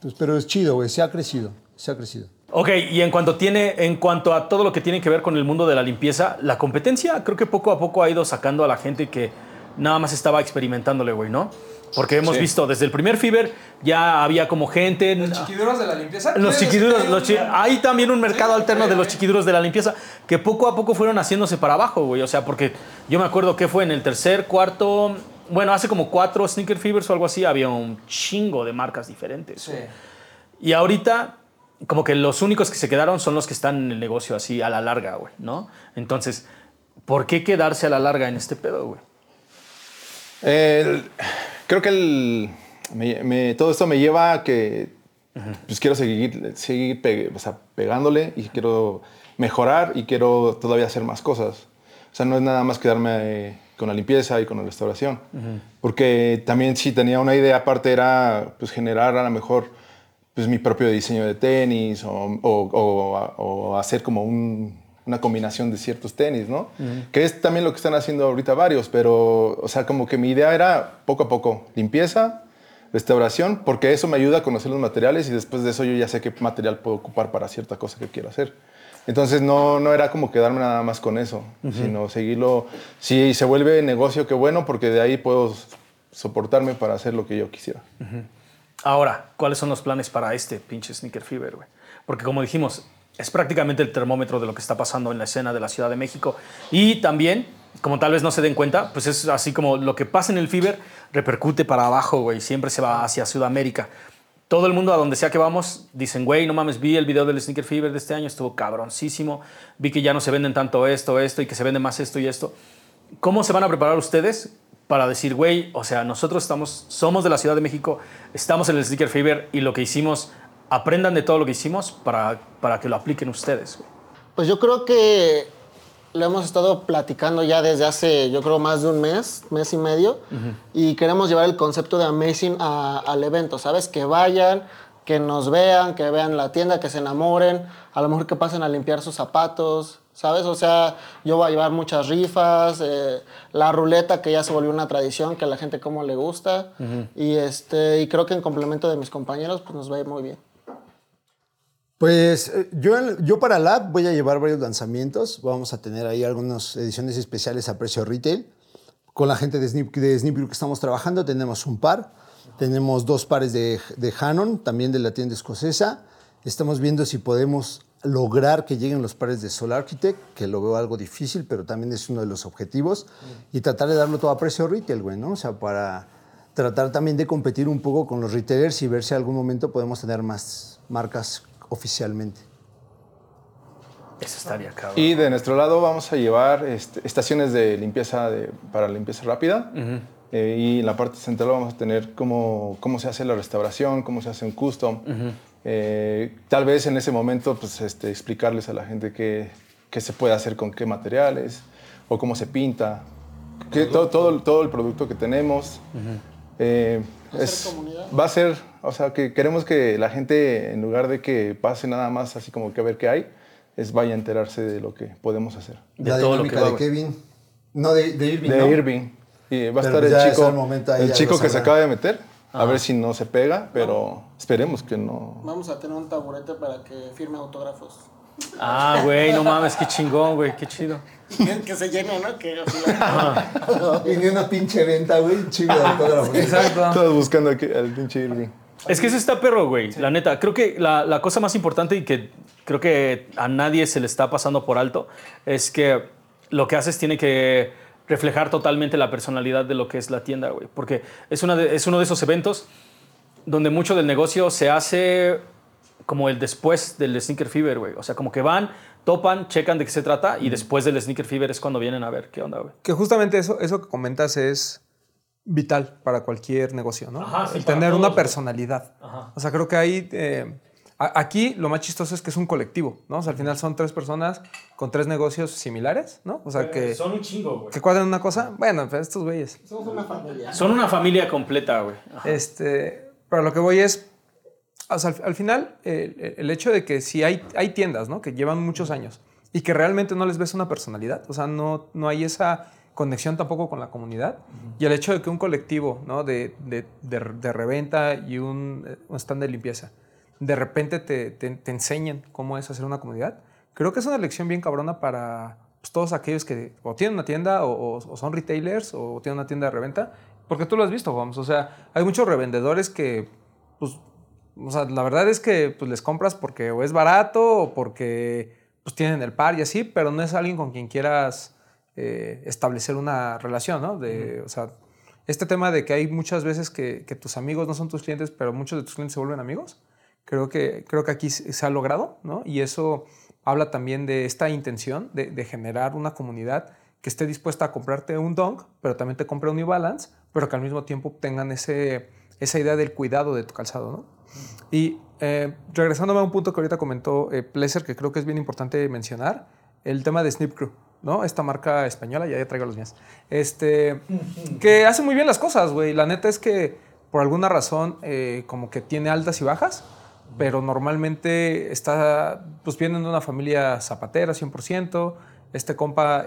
Pues, pero es chido, güey, se ha crecido, se ha crecido. Ok, y en cuanto, tiene, en cuanto a todo lo que tiene que ver con el mundo de la limpieza, la competencia creo que poco a poco ha ido sacando a la gente que nada más estaba experimentándole, güey, ¿no? Porque hemos Sí. visto desde el primer Fiber ya había como gente. Chiquiduros de la limpieza. Los ¿Quieres chiquiduros, los chi- hay también un mercado Sí, alterno de los ok. chiquiduros de la limpieza que poco a poco fueron haciéndose para abajo, güey. O sea, porque yo me acuerdo que fue en el tercer, cuarto, bueno, hace como cuatro Sneaker Fevers o algo así, había un chingo de marcas diferentes. Sí. Y ahorita, como que los únicos que se quedaron son los que están en el negocio así a la larga, güey, ¿no? Entonces, ¿por qué quedarse a la larga en este pedo, güey? Creo que el, me- me- todo esto me lleva a que pues, quiero seguir, seguir pe- o sea, pegándole y quiero mejorar y quiero todavía hacer más cosas. O sea, no es nada más quedarme eh, con la limpieza y con la restauración. Porque también sí tenía una idea, aparte era pues, generar a lo mejor pues, mi propio diseño de tenis o, o- o- o hacer como un- una combinación de ciertos tenis, ¿no? Que es también lo que están haciendo ahorita varios, pero, o sea, como que mi idea era poco a poco, limpieza, restauración, porque eso me ayuda a conocer los materiales y después de eso yo ya sé qué material puedo ocupar para cierta cosa que quiero hacer. Entonces no, no era como quedarme nada más con eso, sino seguirlo. Si se vuelve negocio, qué bueno, porque de ahí puedo soportarme para hacer lo que yo quisiera. Ahora, ¿cuáles son los planes para este pinche Sneaker Fever, güey? Porque como dijimos, es prácticamente el termómetro de lo que está pasando en la escena de la Ciudad de México. Y también, como tal vez no se den cuenta, pues es así como lo que pasa en el Fever repercute para abajo, güey. Siempre se va hacia Sudamérica. Todo el mundo a donde sea que vamos dicen, güey, no mames, vi el video del Sneaker Fever de este año, estuvo cabroncísimo. Vi que ya no se venden tanto esto, esto y que se vende más esto y esto. ¿Cómo se van a preparar ustedes para decir, güey, o sea, nosotros estamos, somos de la Ciudad de México, estamos en el Sneaker Fever y lo que hicimos, aprendan de todo lo que hicimos para, para que lo apliquen ustedes, güey? Pues yo creo que lo hemos estado platicando ya desde hace, yo creo, más de un mes, mes y medio, y queremos llevar el concepto de Amazing a- al evento, ¿sabes? Que vayan, que nos vean, que vean la tienda, que se enamoren, a lo mejor que pasen a limpiar sus zapatos, ¿sabes? O sea, yo voy a llevar muchas rifas, eh, la ruleta que ya se volvió una tradición, que a la gente como le gusta, y, este, y creo que en complemento de mis compañeros, pues nos va a ir muy bien. Pues eh, yo, yo para Lab voy a llevar varios lanzamientos. Vamos a tener ahí algunas ediciones especiales a precio retail. Con la gente de Snip, de Snip que estamos trabajando tenemos un par. Tenemos dos pares de, de Hanon, también de la tienda escocesa. Estamos viendo si podemos lograr que lleguen los pares de Soul Architect, que lo veo algo difícil, pero también es uno de los objetivos. Y tratar de darlo todo a precio retail, güey, ¿no? O sea, para tratar también de competir un poco con los retailers y ver si algún momento podemos tener más marcas oficialmente. Eso estaría cabrón. Y de nuestro lado vamos a llevar este, estaciones de limpieza de- para limpieza rápida. Eh, y en la parte central vamos a tener cómo, cómo se hace la restauración, cómo se hace un custom. Eh, tal vez en ese momento pues, este, explicarles a la gente qué, qué se puede hacer con qué materiales o cómo se pinta. Que todo, todo, todo el producto que tenemos. Eh, Hacer es- comunidad. va a ser, o sea, que queremos que la gente, en lugar de que pase nada más así como que a ver qué hay, es vaya a enterarse de lo que podemos hacer. De la todo lo dinámica que va, de. Kevin. No, de, de Irving. De ¿no? Irving. Y va a estar el es chico, el momento ahí, el ya chico que se acaba de meter. A ver si no se pega, pero esperemos que no. Vamos a tener un taburete para que firme autógrafos. Ah, güey, no mames, qué chingón, güey, qué chido. que se llene, ¿no? Que Y ni una pinche venta, güey. Chido de autógrafo. Exacto. Todos buscando aquí al pinche Irving. Es que eso está perro, güey. La neta, creo que la, la cosa más importante y que creo que a nadie se le está pasando por alto es que lo que haces tiene que reflejar totalmente la personalidad de lo que es la tienda, güey. Porque es, una de- es uno de esos eventos donde mucho del negocio se hace como el después del Sneaker Fever, güey. O sea, como que van, topan, checan de qué se trata y después del Sneaker Fever es cuando vienen a ver qué onda, güey. Que justamente eso, eso que comentas es vital para cualquier negocio, ¿no? Ajá, sí, El tener todos, una personalidad. Ajá. O sea, creo que ahí... eh, a- aquí lo más chistoso es que es un colectivo, ¿no? O sea, al final son tres personas con tres negocios similares, ¿no? O sea, que, Son un chingo, güey. que cuadran una cosa. Bueno, pues estos güeyes. somos una familia. Son una familia completa, güey. Este, pero lo que voy es, o sea, al, al final, el, el hecho de que si hay, hay tiendas, ¿no? Que llevan muchos años y que realmente no les ves una personalidad, o sea, no, no hay esa conexión tampoco con la comunidad. Y el hecho de que un colectivo, ¿no? De, de, de, de reventa y un, eh, un stand de limpieza, de repente te, te, te enseñen cómo es hacer una comunidad, creo que es una lección bien cabrona para pues, todos aquellos que o tienen una tienda o, o- o son retailers o tienen una tienda de reventa Porque tú lo has visto, vamos. O sea, hay muchos revendedores que, pues, o sea, la verdad es que pues, les compras porque o es barato o porque pues, tienen el par y así, pero no es alguien con quien quieras eh, establecer una relación, ¿no? De, O sea, este tema de que hay muchas veces que, que, tus amigos no son tus clientes, pero muchos de tus clientes se vuelven amigos, creo que, creo que aquí se ha logrado, ¿no? Y eso habla también de esta intención de, de generar una comunidad que esté dispuesta a comprarte un Dunk, pero también te compre un New Balance, pero que al mismo tiempo tengan ese, esa idea del cuidado de tu calzado, ¿no? Y eh, regresándome a un punto que ahorita comentó eh, que creo que es bien importante mencionar, el tema de Snip Crew, ¿no? Esta marca española, ya, ya traigo los mías, este, que hace muy bien las cosas, güey. La neta es que por alguna razón eh, como que tiene altas y bajas, pero normalmente está, pues vienen de una familia zapatera 100%, este compa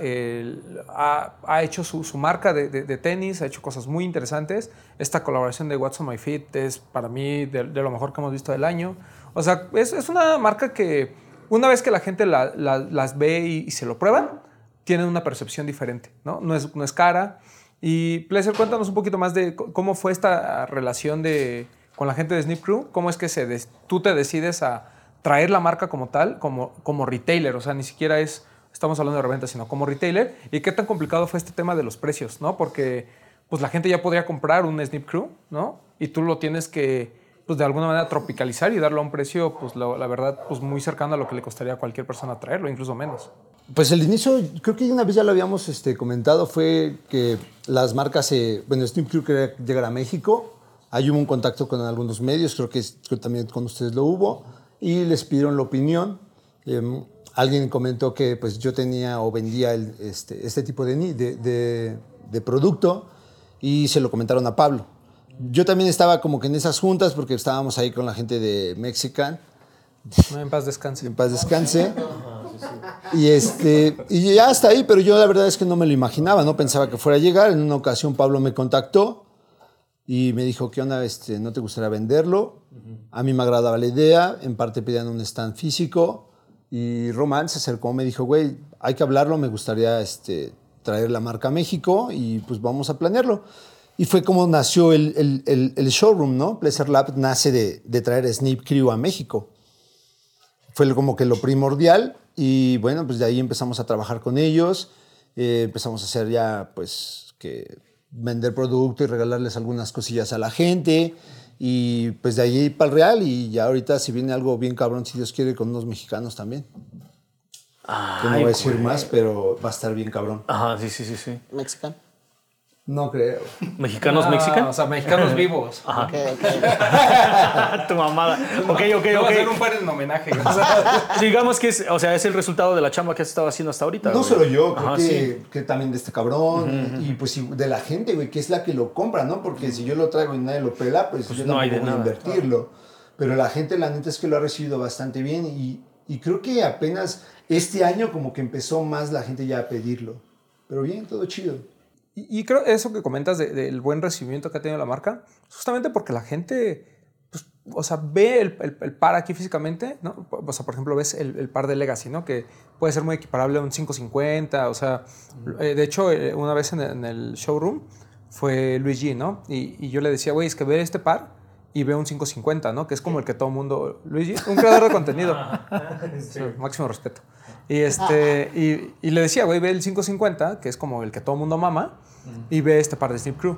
ha, hecho su, marca de, tenis, ha hecho cosas muy interesantes. Esta colaboración de What's on My Feet es para mí de, lo mejor que hemos visto del año. O sea, es, una marca que una vez que la gente las ve y, se lo prueban, tienen una percepción diferente, ¿no? No es, no es cara. Y Pleasure, cuéntanos un poquito más de cómo fue esta relación de, con la gente de Snip Crew. ¿Cómo es que se tú te decides a traer la marca como tal, como, como retailer? O sea, ni siquiera es estamos hablando de reventa, sino como retailer. ¿Y qué tan complicado fue este tema de los precios, no? Porque pues la gente ya podría comprar un Snip Crew, ¿no? Y tú lo tienes que, pues de alguna manera tropicalizar y darlo a un precio, pues la, verdad, pues muy cercano a lo que le costaría a cualquier persona traerlo, incluso menos. Pues el inicio, creo que una vez ya lo habíamos este, comentado, fue que las marcas, eh, bueno, Snip Crew quería llegar a México, hay hubo un contacto con algunos medios, creo que, también con ustedes lo hubo, y les pidieron la opinión. Em, alguien comentó que pues, yo tenía o vendía este, este, tipo de, de, de, producto y se lo comentaron a Pablo. Yo también estaba como que en esas juntas porque estábamos ahí con la gente de Mexican. en paz descanse. En paz descanse. Y, este, y ya hasta ahí, pero yo la verdad es que no me lo imaginaba, no pensaba que fuera a llegar. En una ocasión Pablo me contactó y me dijo, ¿qué onda? Este, ¿No te gustaría venderlo? A mí me agradaba la idea, en parte pedían un stand físico y Román se acercó, me dijo, güey, hay que hablarlo, me gustaría este, traer la marca a México y pues vamos a planearlo. Y fue como nació el, el, el, showroom, ¿no? Pleasure Lab nace de, de, traer Snip Crew a México. Fue como que lo primordial y bueno, pues de ahí empezamos a trabajar con ellos, eh, empezamos a hacer ya pues que vender producto y regalarles algunas cosillas a la gente. Y pues de allí para el Real y ya ahorita si viene algo bien cabrón, si Dios quiere, con unos mexicanos también. que no voy a decir más, pero va a estar bien cabrón. Ajá, sí, sí, sí, sí. Mexicano. No creo. ¿Mexicanos mexicanos? O sea, mexicanos vivos. Ajá. Ok, tu mamada. Ok, ok, ok. a hacer un par en homenaje. digamos que es, o sea, es el resultado de la chamba que has estado haciendo hasta ahorita. No solo yo, creo que, que, también de este cabrón y pues de la gente, güey, que es la que lo compra, ¿no? Porque si yo lo traigo y nadie lo pela, pues, pues yo no hay de voy a invertirlo. Pero la gente, la neta es que lo ha recibido bastante bien y, y creo que apenas este año como que empezó más la gente ya a pedirlo. Pero bien, todo chido. Y, creo eso que comentas del buen recibimiento que ha tenido la marca, justamente porque la gente, pues, o sea, ve el, el, par aquí físicamente, ¿no? O sea, por ejemplo, ves el, par de Legacy, ¿no? Que puede ser muy equiparable a un 550, o sea, eh, de hecho, eh, una vez en, el showroom fue Luigi, ¿no? Y, y yo le decía, güey, es que ve este par y ve un 550, ¿no? Que es como el que todo mundo... Luigi, un creador de contenido. máximo respeto. Y, este, y, le decía, güey, ve el 550, que es como el que todo mundo mama, y ve este par de Snip Crew.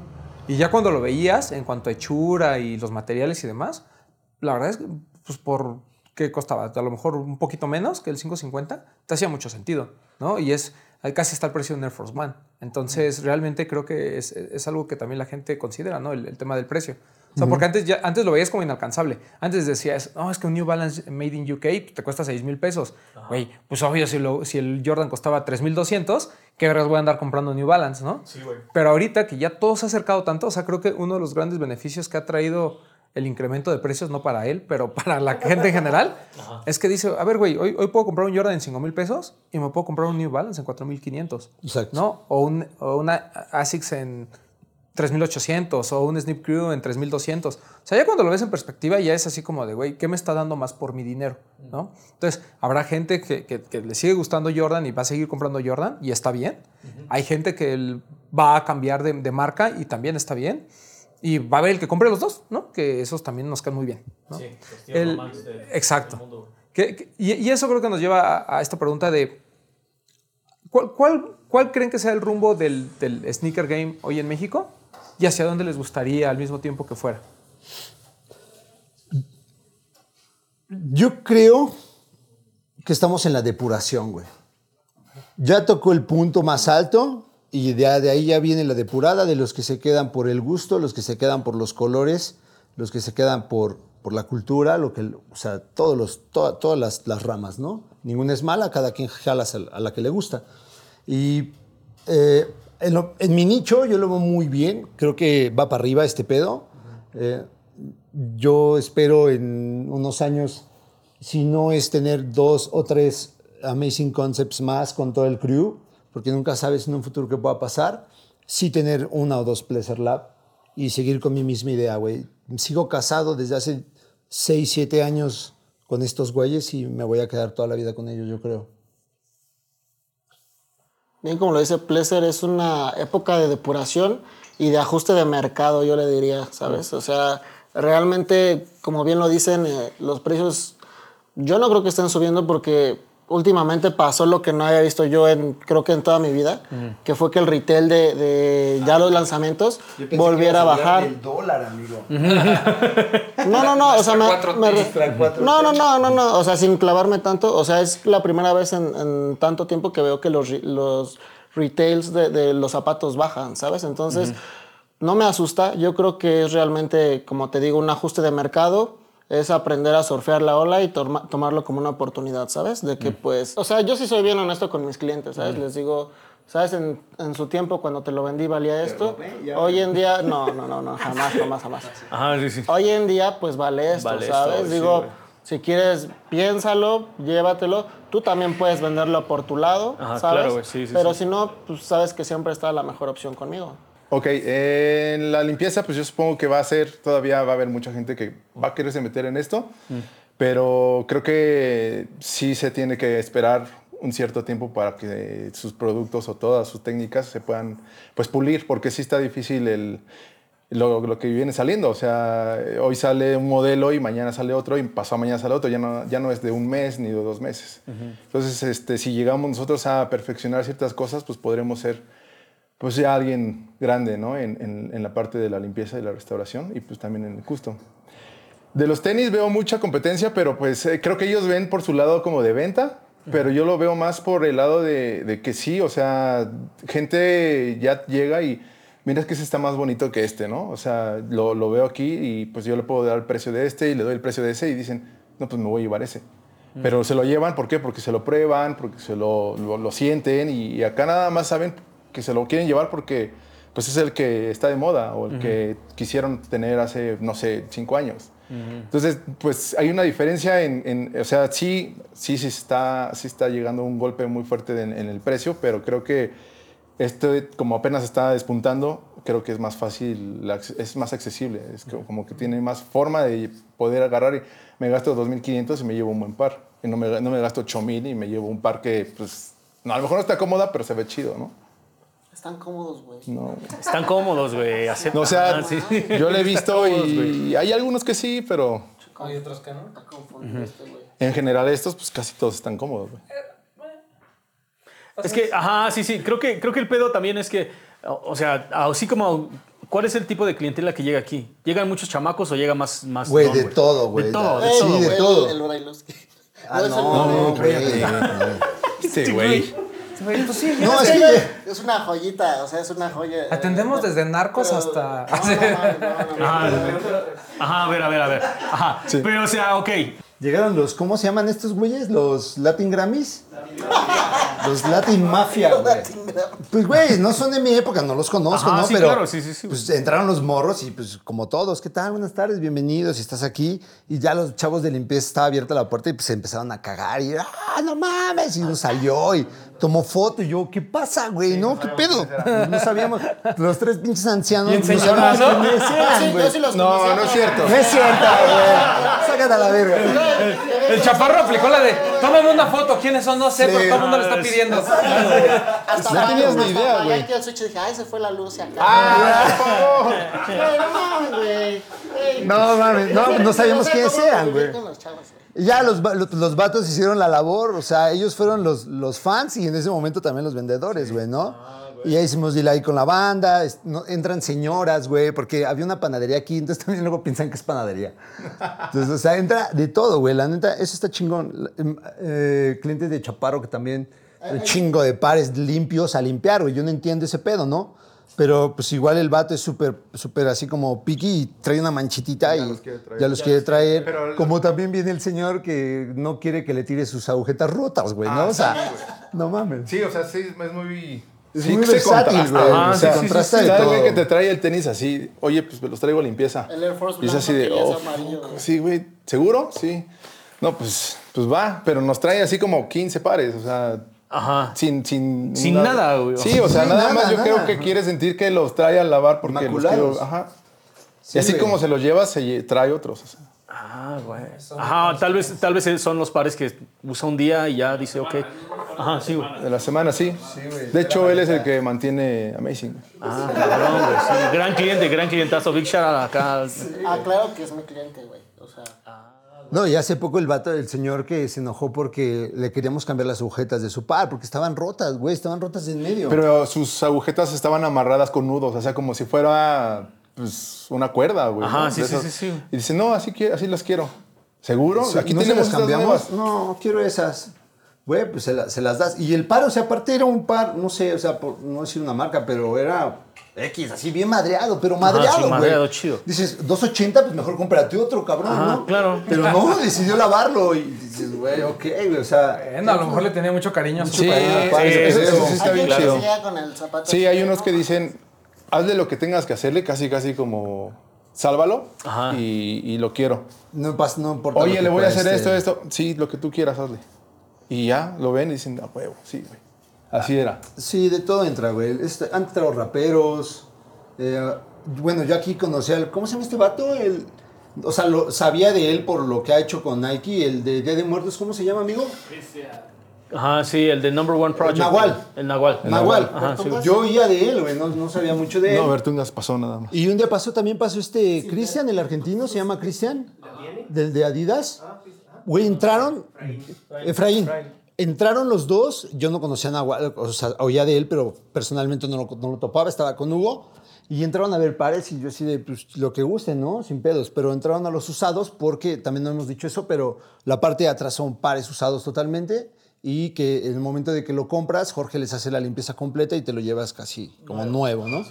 Y ya cuando lo veías, en cuanto a hechura y los materiales y demás, la verdad es que, pues por qué costaba, a lo mejor un poquito menos que el 550, te hacía mucho sentido, ¿no? Y es, casi está el precio de un Air Force One. Entonces, realmente creo que es, es, algo que también la gente considera, ¿no? el tema del precio. O sea, porque antes, ya, antes lo veías como inalcanzable. Antes decías, no, es que un New Balance Made in UK te cuesta 6 mil pesos. Güey, pues obvio, si, lo, si el Jordan costaba 3,200, ¿qué verás voy a andar comprando New Balance, no? Sí, güey. Pero ahorita que ya todo se ha acercado tanto, o sea, creo que uno de los grandes beneficios que ha traído el incremento de precios, no para él, pero para la gente en general, es que dice, a ver, güey, hoy, hoy puedo comprar un Jordan en 5 mil pesos y me puedo comprar un New Balance en 4,500. Exacto. ¿No? O, un, o una ASICS en 3800 o un Snip Crew en 3200. O sea, ya cuando lo ves en perspectiva ya es así como de, güey, ¿qué me está dando más por mi dinero? ¿No? Entonces, habrá gente que, que, le sigue gustando Jordan y va a seguir comprando Jordan y está bien. Hay gente que va a cambiar de, de marca y también está bien. Y va a haber el que compre los dos, ¿no? Que esos también nos quedan muy bien. ¿no? Sí, pues, El- de- exacto. mundo. Que- que- y, y eso creo que nos lleva a, a esta pregunta de ¿cuál, cuál, cuál creen que sea el rumbo del, del sneaker game hoy en México y hacia dónde les gustaría al mismo tiempo que fuera? Yo creo que estamos en la depuración, güey. Ya tocó el punto más alto y de, de ahí ya viene la depurada de los que se quedan por el gusto, los que se quedan por los colores, los que se quedan por, por la cultura, lo que, o sea, todos los, to- todas las, ramas, ¿no? Ninguna es mala, cada quien jala a la que le gusta. Y eh, en, lo- en mi nicho yo lo veo muy bien, creo que va para arriba este pedo. Eh, yo espero en unos años, si no es tener dos o tres Amazing Concepts más con todo el crew, porque nunca sabes en un futuro qué pueda pasar, sí tener una o dos Pleasure Lab y seguir con mi misma idea, güey. Sigo casado desde hace 6, 7 años con estos güeyes y me voy a quedar toda la vida con ellos, yo creo. Bien, como lo dice Pleasure, es una época de depuración y de ajuste de mercado, yo le diría, ¿sabes? O sea, realmente, como bien lo dicen, eh, los precios, yo no creo que estén subiendo porque últimamente pasó lo que no había visto yo en, creo que en toda mi vida, que fue que el retail de, de ya los lanzamientos volviera a bajar. dólar, amigo. No, no, no, o sea, me, me no, no, no, no, no, o sea, sin clavarme tanto, o sea, es la primera vez en, en tanto tiempo que veo que los, los retails de, de los zapatos bajan, ¿sabes? Entonces, no me asusta, yo creo que es realmente, como te digo, un ajuste de mercado, es aprender a surfear la ola y torma- tomarlo como una oportunidad, ¿sabes? De que pues, o sea, yo sí soy bien honesto con mis clientes, ¿sabes? Les digo... ¿Sabes? En, en su tiempo, cuando te lo vendí, valía esto. Hoy en día, no, no, no, no, jamás, jamás, jamás. Ajá, sí, sí. Hoy en día, pues vale esto, Vale esto, ¿sabes? sí, Digo, güey. si quieres, piénsalo, llévatelo. Tú también puedes venderlo por tu lado, Ajá, ¿sabes? claro, sí, sí, Pero sí. si no, pues sabes que siempre está la mejor opción conmigo. Ok, en la limpieza, pues yo supongo que va a ser, todavía va a haber mucha gente que va a quererse meter en esto, pero creo que sí se tiene que esperar un cierto tiempo para que sus productos o todas sus técnicas se puedan pues pulir, porque sí está difícil el, lo, lo que viene saliendo. O sea, hoy sale un modelo y mañana sale otro y pasado mañana sale otro. Ya no, ya no es de un mes ni de dos meses. Entonces, este, si llegamos nosotros a perfeccionar ciertas cosas, pues podremos ser pues ya alguien grande, ¿no? En, en- en la parte de la limpieza y la restauración y pues también en el custom. De los tenis veo mucha competencia, pero pues eh, creo que ellos ven por su lado como de venta, pero yo lo veo más por el lado de, de que sí, o sea, gente ya llega y mira es que ese está más bonito que este, ¿no? O sea, lo, lo veo aquí y pues yo le puedo dar el precio de este y le doy el precio de ese y dicen, no, pues me voy a llevar ese. Pero se lo llevan, ¿por qué? Porque se lo prueban, porque se lo, lo, lo sienten y acá nada más saben que se lo quieren llevar porque pues es el que está de moda o el que quisieron tener hace, no sé, cinco años. Entonces, pues hay una diferencia en, en- o sea, sí, sí, sí está, sí está llegando un golpe muy fuerte en, en el precio, pero creo que esto, como apenas está despuntando, creo que es más fácil, es más accesible, es como, como que tiene más forma de poder agarrar y me gasto 2.500 y me llevo un buen par. Y no me, no me gasto 8.000 y me llevo un par que, pues, no, a lo mejor no está cómoda, pero se ve chido, ¿no? Están cómodos, güey. No, Están cómodos, güey. no o sea, Ah, sí. yo lo he visto y hay algunos que sí, pero Hay otros que no. Está confundido este, güey. en general estos, pues casi todos están cómodos. güey. Es que, ajá, sí, sí. Creo que, creo que el pedo también es que, o o sea, así como, ¿cuál es el tipo de clientela que llega aquí? ¿Llegan muchos chamacos o llega más, más Güey, de todo, güey. De todo, de Sí, todo. de güey, todo. El, el. Ah, el no, nombre, güey. Este güey. Pues sí, No, Es es que, una joyita, o sea, es una joya. Atendemos desde narcos Pero- hasta- no. Ajá, a ver, a ver, a ver. Ajá. Pero, o sea, ok. Llegaron los, ¿cómo se llaman estos güeyes? ¿Los Latin Grammys? Los Latin Mafia, güey. Pues, güey, no son de mi época, no los conozco, Ajá, ¿no? sí, Pero, claro, sí, sí, sí, Pues entraron los morros y, pues, como todos, ¿qué tal? Buenas tardes, bienvenidos, estás aquí. Y ya los chavos de limpieza estaba abierta la puerta y pues empezaron a cagar y, ¡ah, no mames! Y nos salió y tomó foto y yo, ¿qué pasa, güey? ¿No? ¿Qué pedo? Pues, no sabíamos. Los tres pinches ancianos no sabíamos quiénes Sí, eran, yo güey. sí los No, conocía, no es cierto. No es cierto, güey. Sácate a la verga. El chaparro aplicó la de, tómame una foto, ¿quiénes son? No sé, pero todo el mundo lo está pidiendo. Hasta No tenías ni idea, güey. aquí el switch y dije, ay, se fue la luz y acá. ¡Ah, no güey. No mames, no, no sabíamos quiénes eran, güey. Y Ya los, los, los vatos hicieron la labor, o sea, ellos fueron los, los fans y en ese momento también los vendedores, güey, ¿no? y ya hicimos deal ahí con la banda, es- no- entran señoras, güey, porque había una panadería aquí, entonces también luego piensan que es panadería. Entonces, o sea, entra de todo, güey, la neta, eso está chingón. Em, eh, clientes de Chaparro que también, un chingo de pares limpios a limpiar, güey, yo no entiendo ese pedo, ¿no? Pero pues igual el vato es súper, súper así como piqui y trae una manchitita y los quiere traer. ya los quiere traer. Pero como también viene el señor que no quiere que le tire sus agujetas rotas, güey, ¿no? Ah, o sea, sí, no mames. Sí, o sea, sí, es muy... Es sí muy versátil, güey. Ajá, o sí, sea, sí, sí, contrasta Sí, de ¿sabes, todo. güey, que te trae el tenis así? Oye, pues me los traigo a limpieza. El Air Force Y es así de, ya oh, amarillo, sí, güey, ¿seguro? Sí. No, pues, pues va, pero nos trae así como 15 pares, o sea, Ajá. sin... Sin, Sin nada, güey. Sí, o sea, Sí, nada, nada, más yo nada. creo que quiere sentir que los trae a lavar porque los quiero... Ajá. Sí, y así güey. como se los lleva, se trae otros. o sea. Ah, güey. Ajá, tal vez, tal vez son los pares que usa un día y ya dice, ok. Ajá, sí, güey. De la semana, sí. de hecho, él es el que mantiene Amazing. Ah, cabrón, güey. Sí, gran cliente, gran clientazo. Big shout out acá. Ah, claro que es mi cliente, güey. No, y hace poco el vato, el señor que se enojó porque le queríamos cambiar las agujetas de su par, porque estaban rotas, güey, estaban rotas en medio. Pero sus agujetas estaban amarradas con nudos, o sea, como si fuera pues, una cuerda, güey. Ajá, ¿no? sí, sí, sí, sí. Y dice, no, así, quiero, así las quiero. ¿Seguro? Sí, Aquí ¿no se tenemos las estas cambiamos? No, quiero esas. Güey, pues se, la- se las das. Y el par, o sea, aparte era un par, no sé, o sea, por no decir una marca, pero era X, así bien madreado, pero madreado, sí, güey. madreado, chido. Dices, 280, pues mejor cómprate otro, cabrón, Ajá, ¿no? claro. Pero no, decidió lavarlo y dices, güey, ok, güey, o sea... Bueno, a lo mejor le tenía mucho cariño a su Sí, sí, eso- eso, eso sí está hay bien chido. se llega con el zapato. Sí, hay unos que dicen, hazle lo que tengas que hacerle, casi, casi como, sálvalo Ajá. y, y lo quiero. No, pasa, no importa. Oye, le voy a hacer esto, esto. Sí, lo que tú quieras, hazle. Y ya, lo ven y dicen, a huevo, sí, güey. Así era. Sí, de todo entra, güey. Este, han entrado raperos. eh, bueno, yo aquí conocí al. ¿Cómo se llama este vato? El, o sea, lo, sabía de él por lo que ha hecho con Nike. El de Día de Muertos, ¿cómo se llama, amigo? Ajá, sí, el de Number One Project. Nahual. El Nahual. Nahual. Ajá, sí. Yo oía de él, güey. No, no sabía mucho de él. No, Bertungas pasó nada más. Y un día pasó, también pasó este Cristian, el argentino, se llama Cristian, del de Adidas. Güey, entraron, Efraín, entraron los dos, yo no conocía a Nahual, o sea, oía de él, pero personalmente no lo, no lo topaba, estaba con Hugo, y entraron a ver pares y yo así de, pues, lo que gusten, ¿no? Sin pedos, pero entraron a los usados porque, también no hemos dicho eso, pero la parte de atrás son pares usados totalmente. Y que en el momento de que lo compras, Jorge les hace la limpieza completa y te lo llevas casi como nuevo, ¿no?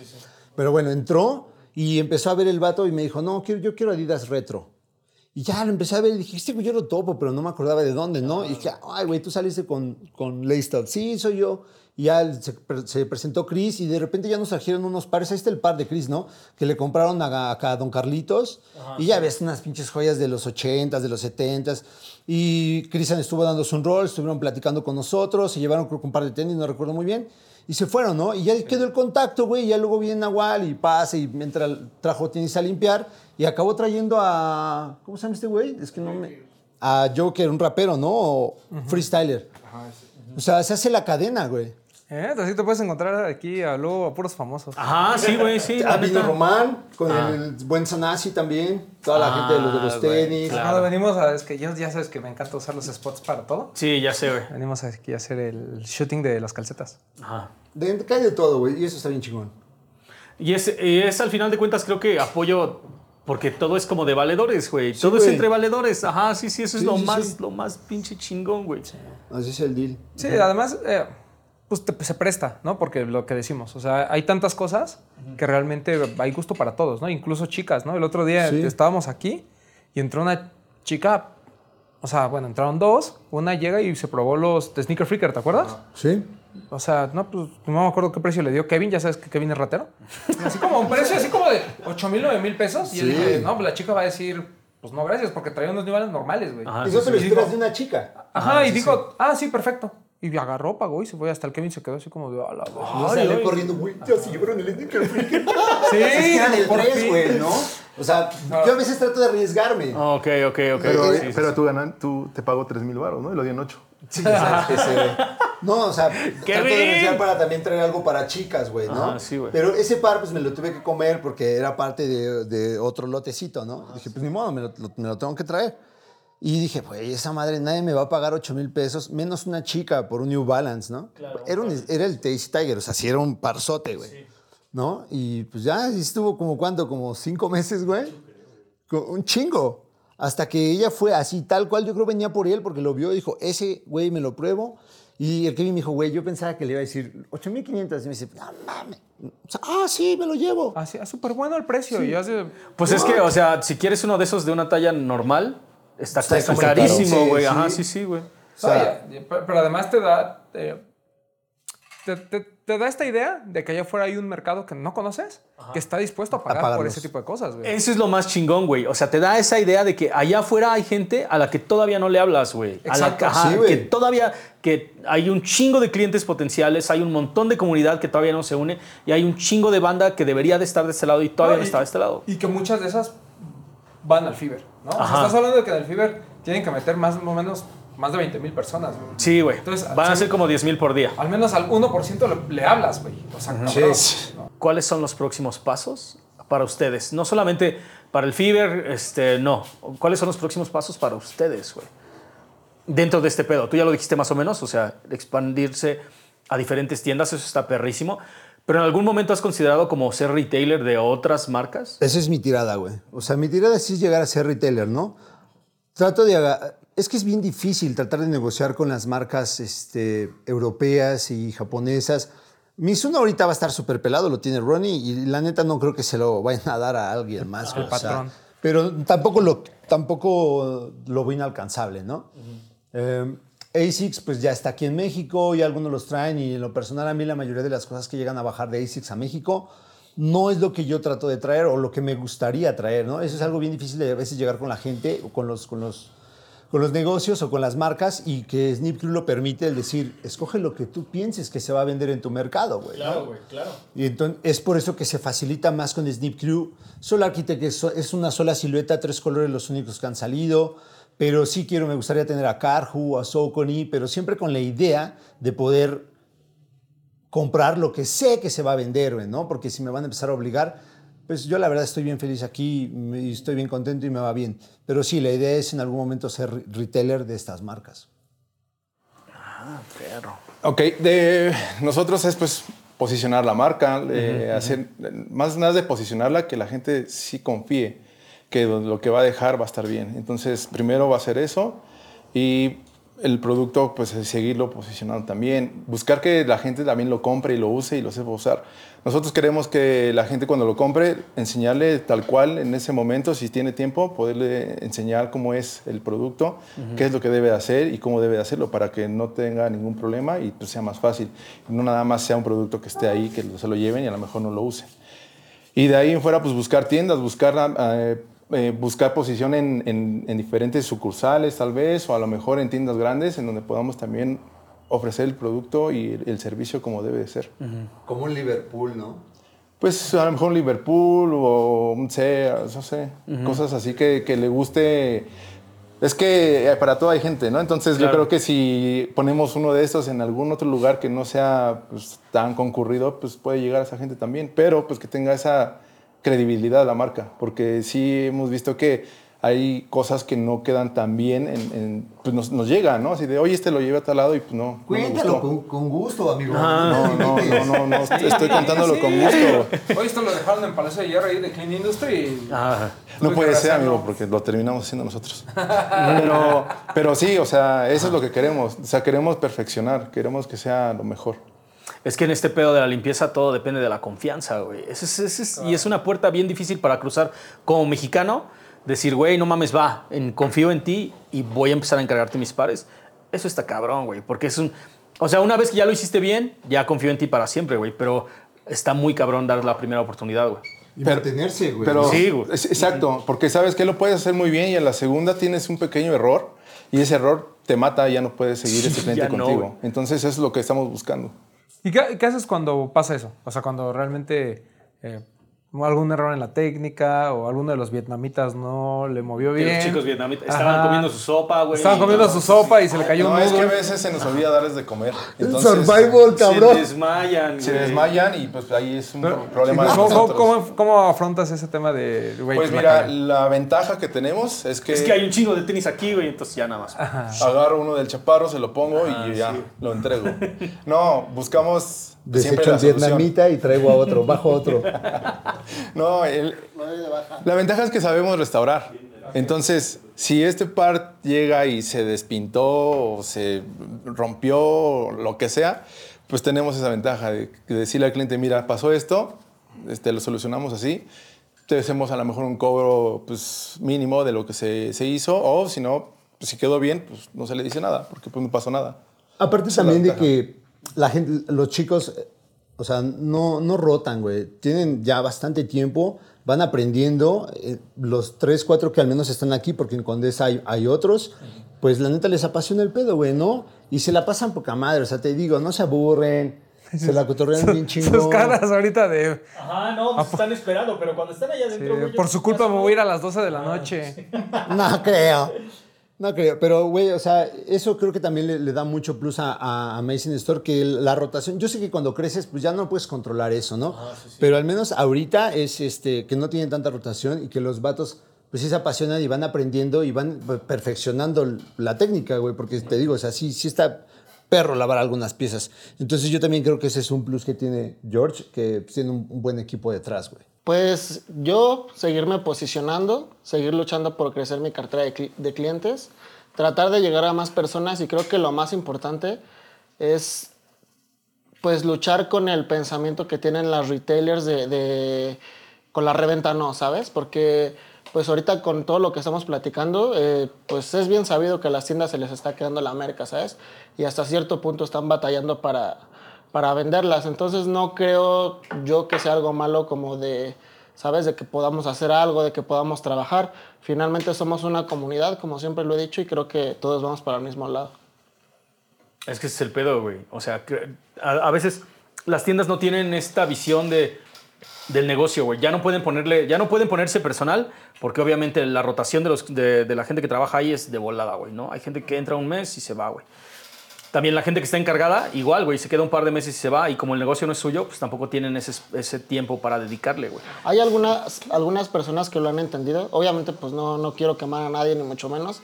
Pero bueno, entró y empezó a ver el vato y me dijo, no, yo quiero Adidas Retro. Y ya lo empecé a ver y dije, este güey yo lo topo, pero no me acordaba de dónde, ¿no? Y dije, ay, güey, tú saliste con, con Laystop. Sí, soy yo. Y ya se, pre- se presentó Chris y de repente ya nos trajeron unos pares. Ahí está el par de Chris, ¿no? Que le compraron a, acá a Don Carlitos. y ya ves unas pinches joyas de los 80s, de los 70s. Y Cristian estuvo dándose un rol, estuvieron platicando con nosotros, se llevaron creo un par de tenis, no recuerdo muy bien. Y se fueron, ¿no? Y ya quedó el contacto, güey. Y ya luego viene Nahual y pasa y mientras trajo tenis a limpiar. Y acabó trayendo a. ¿Cómo se llama este güey? Es que no me. A Joker, un rapero, ¿no? O freestyler. O sea, se hace la cadena, güey. ¿Eh? Así te puedes encontrar aquí a luego a puros famosos. Ajá, sí, güey, sí. Ah, vino. Román, con el buen Sanasi también. Toda la Ah, gente de los, de los güey, tenis. claro. Venimos a. Es que ya, ya sabes que me encanta usar los spots para todo. Sí, ya sé, güey. Venimos aquí a hacer el shooting de las calcetas. Ajá. De, cae de todo, güey. Y eso está bien chingón. Y es, y es al final de cuentas, creo que apoyo. Porque todo es como de valedores, güey. todo güey. es entre valedores. Ajá, sí, sí, eso es lo sí, más, sí. lo más pinche chingón, güey. Así es el deal. Sí, además, eh, pues te- se presta, ¿no? Porque lo que decimos, o sea, hay tantas cosas que realmente hay gusto para todos, ¿no? Incluso chicas, ¿no? El otro día Sí. estábamos aquí y entró una chica, o sea, bueno, entraron dos, una llega y se probó los de Sneaker Freaker, ¿te acuerdas? Sí. O sea, no, pues no me acuerdo qué precio le dio Kevin, ya sabes que Kevin es ratero. Así como un precio así como de 8 mil, 9 mil pesos. Y yo Sí. dije, no, pues la chica va a decir, pues no, gracias, porque traía unos niveles normales, güey. Ajá, Eso sí, te lo sí. esperas de una chica. Ajá, Ah, y sí, dijo, ah, sí, perfecto. Y agarró, pagó y se fue. Hasta el Kevin se quedó así como de, a la Yo madre". salí Ay, corriendo, güey. Ya se llevaron el freak. Sí, Es que eran el por 3, fin. güey, ¿no? O sea, yo a veces trato de arriesgarme. Ok, ok, ok. Pero, sí, sí, pero sí. tú, ganan, tú te pagó 3 mil baros, ¿no? Y lo di en 8. Sí, exacto, ese, güey. No, o sea, trato de para también traer algo para chicas, güey, ¿no? Ajá, sí, güey. Pero ese par, pues me lo tuve que comer porque era parte de, de otro lotecito, ¿no? dije, pues ni modo, me lo, lo- me lo tengo que traer. Y dije, güey, esa madre, nadie me va a pagar 8 mil pesos, menos una chica por un New Balance, ¿no? era, un- era el Tasty Tiger, o sea, sí era un parzote, güey. ¿No? Y pues ya estuvo como, ¿cuánto? Como cinco meses, güey. Un chingo. Hasta que ella fue así, tal cual. Yo creo venía por él porque lo vio y dijo, ese güey me lo pruebo. Y el Kevin me dijo, güey, yo pensaba que le iba a decir 8500. Y me dice, no mames. Ah, sí, me lo llevo. Así, es súper bueno el precio. Y hace, Pues es que, o sea, si quieres uno de esos de una talla normal, está, Está carísimo, güey. Sí, Ajá, sí. sí, sí, güey. O sea, pero además te da. eh, te, te- te da esta idea de que allá afuera hay un mercado que no conoces, que está dispuesto a pagar por pagarlos. ese tipo de cosas, güey. Eso es lo más chingón, güey. O sea, te da esa idea de que allá afuera hay gente a la que todavía no le hablas, güey. A la Exacto, ajá, sí, güey. que todavía que hay un chingo de clientes potenciales, hay un montón de comunidad que todavía no se une y hay un chingo de banda que debería de estar de este lado y todavía no, y- está de este lado. Y que muchas de esas van al Fiber, ¿no? O sea, Ajá. estás hablando de que en el Fiber tienen que meter más o menos más de 20 mil personas, güey. Sí, güey. Entonces, Van a ser como 10 mil por día. Al menos al 1% le, le hablas, güey. O sea. ¿no? ¿Cuáles son los próximos pasos para ustedes? No solamente para el Fiber, este, no. ¿Cuáles son los próximos pasos para ustedes, güey? Dentro de este pedo. Tú ya lo dijiste más o menos, o sea, expandirse a diferentes tiendas, eso está perrísimo. Pero en algún momento has considerado como ser retailer de otras marcas? Esa es mi tirada, güey. O sea, mi tirada sí es llegar a ser retailer, ¿no? Trato de... Es que es bien difícil tratar de negociar con las marcas este, europeas y japonesas. Mizuno ahorita va a estar súper pelado, lo tiene Ronnie, y la neta no creo que se lo vayan a dar a alguien más. sea, patrón. pero tampoco lo, tampoco lo veo inalcanzable, ¿no? Eh, ASICS pues ya está aquí en México y algunos los traen y en lo personal a mí la mayoría de las cosas que llegan a bajar de ASICS a México no es lo que yo trato de traer o lo que me gustaría traer, ¿no? Eso es algo bien difícil de a veces llegar con la gente o con los, con los, con los negocios o con las marcas y que Snip Crew lo permite el decir, escoge lo que tú pienses que se va a vender en tu mercado, güey. ¿no? güey, claro. Y entonces es por eso que se facilita más con Snip Crew. Solo Architect es, una sola silueta, tres colores los únicos que han salido. Pero sí quiero, me gustaría tener a Carhu, a Socony, pero siempre con la idea de poder comprar lo que sé que se va a vender, güey, ¿no? Porque si me van a empezar a obligar, pues yo la verdad estoy bien feliz aquí y estoy bien contento y me va bien. Pero sí, la idea es en algún momento ser re- retailer de estas marcas. Perro. Ok, de nosotros es pues posicionar la marca, eh, hacer más nada de posicionarla que la gente sí confíe que lo, lo que va a dejar va a estar bien. Entonces, primero va a ser eso y el producto pues es seguirlo posicionando también, buscar que la gente también lo compre y lo use y lo sepa usar. Nosotros queremos que la gente cuando lo compre enseñarle tal cual en ese momento, si tiene tiempo, poderle enseñar cómo es el producto, qué es lo que debe de hacer y cómo debe de hacerlo para que no tenga ningún problema y pues, sea más fácil. No nada más sea un producto que esté ahí, que se lo lleven y a lo mejor no lo usen. Y de ahí en fuera, pues buscar tiendas, buscar, eh, eh, buscar posición en, en- en diferentes sucursales tal vez, o a lo mejor en tiendas grandes, en donde podamos también ofrecer el producto y el, el servicio como debe de ser. Como un Liverpool, ¿no? Pues a lo mejor un Liverpool o un Sears, no sé, cosas así que, que le guste. Es que eh, para todo hay gente, ¿no? Entonces Claro. yo creo que si ponemos uno de estos en algún otro lugar que no sea pues, tan concurrido, pues puede llegar a esa gente también, pero pues que tenga esa credibilidad la marca, porque sí hemos visto que hay cosas que no quedan tan bien, en, en- pues nos, nos llegan, ¿no? Así de, oye, este lo llevé a tal lado y pues no. Cuéntalo gustó". con, con gusto, amigo. No, no, no, no, no, estoy contándolo con gusto. Hoy esto lo dejaron en Palacio de Hierro ahí de Clean Industry. y- Ajá. No puede ser, amigo, porque lo terminamos haciendo nosotros. Pero, pero sí, o sea, eso es lo que queremos. O sea, queremos perfeccionar, queremos que sea lo mejor. Es que en este pedo de la limpieza todo depende de la confianza, güey. Ese es- ese es- Y es una puerta bien difícil para cruzar como mexicano. Decir, güey, no mames, va, en- confío en ti y voy a empezar a encargarte mis pares. Eso está cabrón, güey. Porque es un... O sea, una vez que ya lo hiciste bien, ya confío en ti para siempre, güey. Pero está muy cabrón dar la primera oportunidad, güey. Y Pero- mantenerse, güey. Pero, Sí, güey. es- exacto, porque sabes que lo puedes hacer muy bien y en la segunda tienes un pequeño error y ese error te mata, ya no puedes seguir Sí, cliente ya no, contigo. güey. Entonces eso es lo que estamos buscando. ¿Y qué, haces cuando pasa eso? O sea, cuando realmente eh, algún error en la técnica o alguno de los vietnamitas no le movió bien. los chicos vietnamitas estaban Ajá. comiendo su sopa, güey. Estaban comiendo su sopa y se le cayó No, un es que a veces se nos olvida darles de comer. El Entonces, survival, cabrón. Se desmayan, Se güey. desmayan y pues ahí es un Pero, problema de ¿cómo, cómo, cómo- cómo afrontas ese tema de güey, Pues mira, la ventaja que tenemos es que, Es que hay un chingo de tenis aquí, güey, entonces ya nada más. agarro uno del chaparro, se lo pongo y ya sí. lo entrego. No, buscamos Desecho solución. vietnamita y traigo a otro, bajo otro. No, el- la ventaja es que sabemos restaurar. Entonces, si este par llega y se despintó o se rompió o lo que sea, pues tenemos esa ventaja de, de decirle al cliente, mira, pasó esto, este, lo solucionamos así, te hacemos a lo mejor un cobro pues, mínimo de lo que se, se hizo, o si no, pues, si quedó bien, pues no se le dice nada, porque pues no pasó nada. Aparte Esa es también de que la gente, los chicos, eh, o sea, no, no rotan, güey. Tienen ya bastante tiempo, van aprendiendo. eh, los tres, cuatro que al menos están aquí, porque en Condesa hay, hay otros, pues la neta les apasiona el pedo, güey, ¿no? Y se la pasan poca madre, o sea, te digo, no se aburren, se la cotorrean bien chingón. Sus caras ahorita de. Ajá, no, pues están esperando, pero cuando están allá adentro, yo- por su culpa me voy a ir a las 12 de la noche. No creo. No creo. Pero, güey, o sea, eso creo que también le, le da mucho plus a, a Amazing Store, que la rotación, yo sé que cuando creces, pues ya no puedes controlar eso, ¿no? Pero al menos ahorita es este, que no tienen tanta rotación y que los vatos, pues sí se apasionan y van aprendiendo y van perfeccionando la técnica, güey, porque te digo, o sea, sí, sí está perro lavar algunas piezas. Entonces yo también creo que ese es un plus que tiene George, que tiene un, un buen equipo detrás, güey. Pues yo seguirme posicionando, seguir luchando por crecer mi cartera de, cli- de clientes, tratar de llegar a más personas y creo que lo más importante es pues luchar con el pensamiento que tienen las retailers de, de- con la reventa no, ¿sabes? Porque pues ahorita con todo lo que estamos platicando, eh, pues es bien sabido que a las tiendas se les está quedando la merca, ¿sabes? Y hasta cierto punto están batallando para, para venderlas. Entonces no creo yo que sea algo malo como de, ¿sabes? De que podamos hacer algo, de que podamos trabajar. Finalmente somos una comunidad, como siempre lo he dicho, y creo que todos vamos para el mismo lado. Es que ese es el pedo, güey. O sea, a veces las tiendas no tienen esta visión de, del negocio, güey. Ya no pueden ponerle, ya no pueden ponerse personal, porque obviamente la rotación de, los, de, de la gente que trabaja ahí es de volada, güey, ¿no? Hay gente que entra un mes y se va, güey. También la gente que está encargada, igual, güey, se queda un par de meses y se va, y como el negocio no es suyo, pues tampoco tienen ese, ese tiempo para dedicarle, güey. Hay algunas, algunas personas que lo han entendido. Obviamente, pues no, no quiero quemar a nadie, ni mucho menos.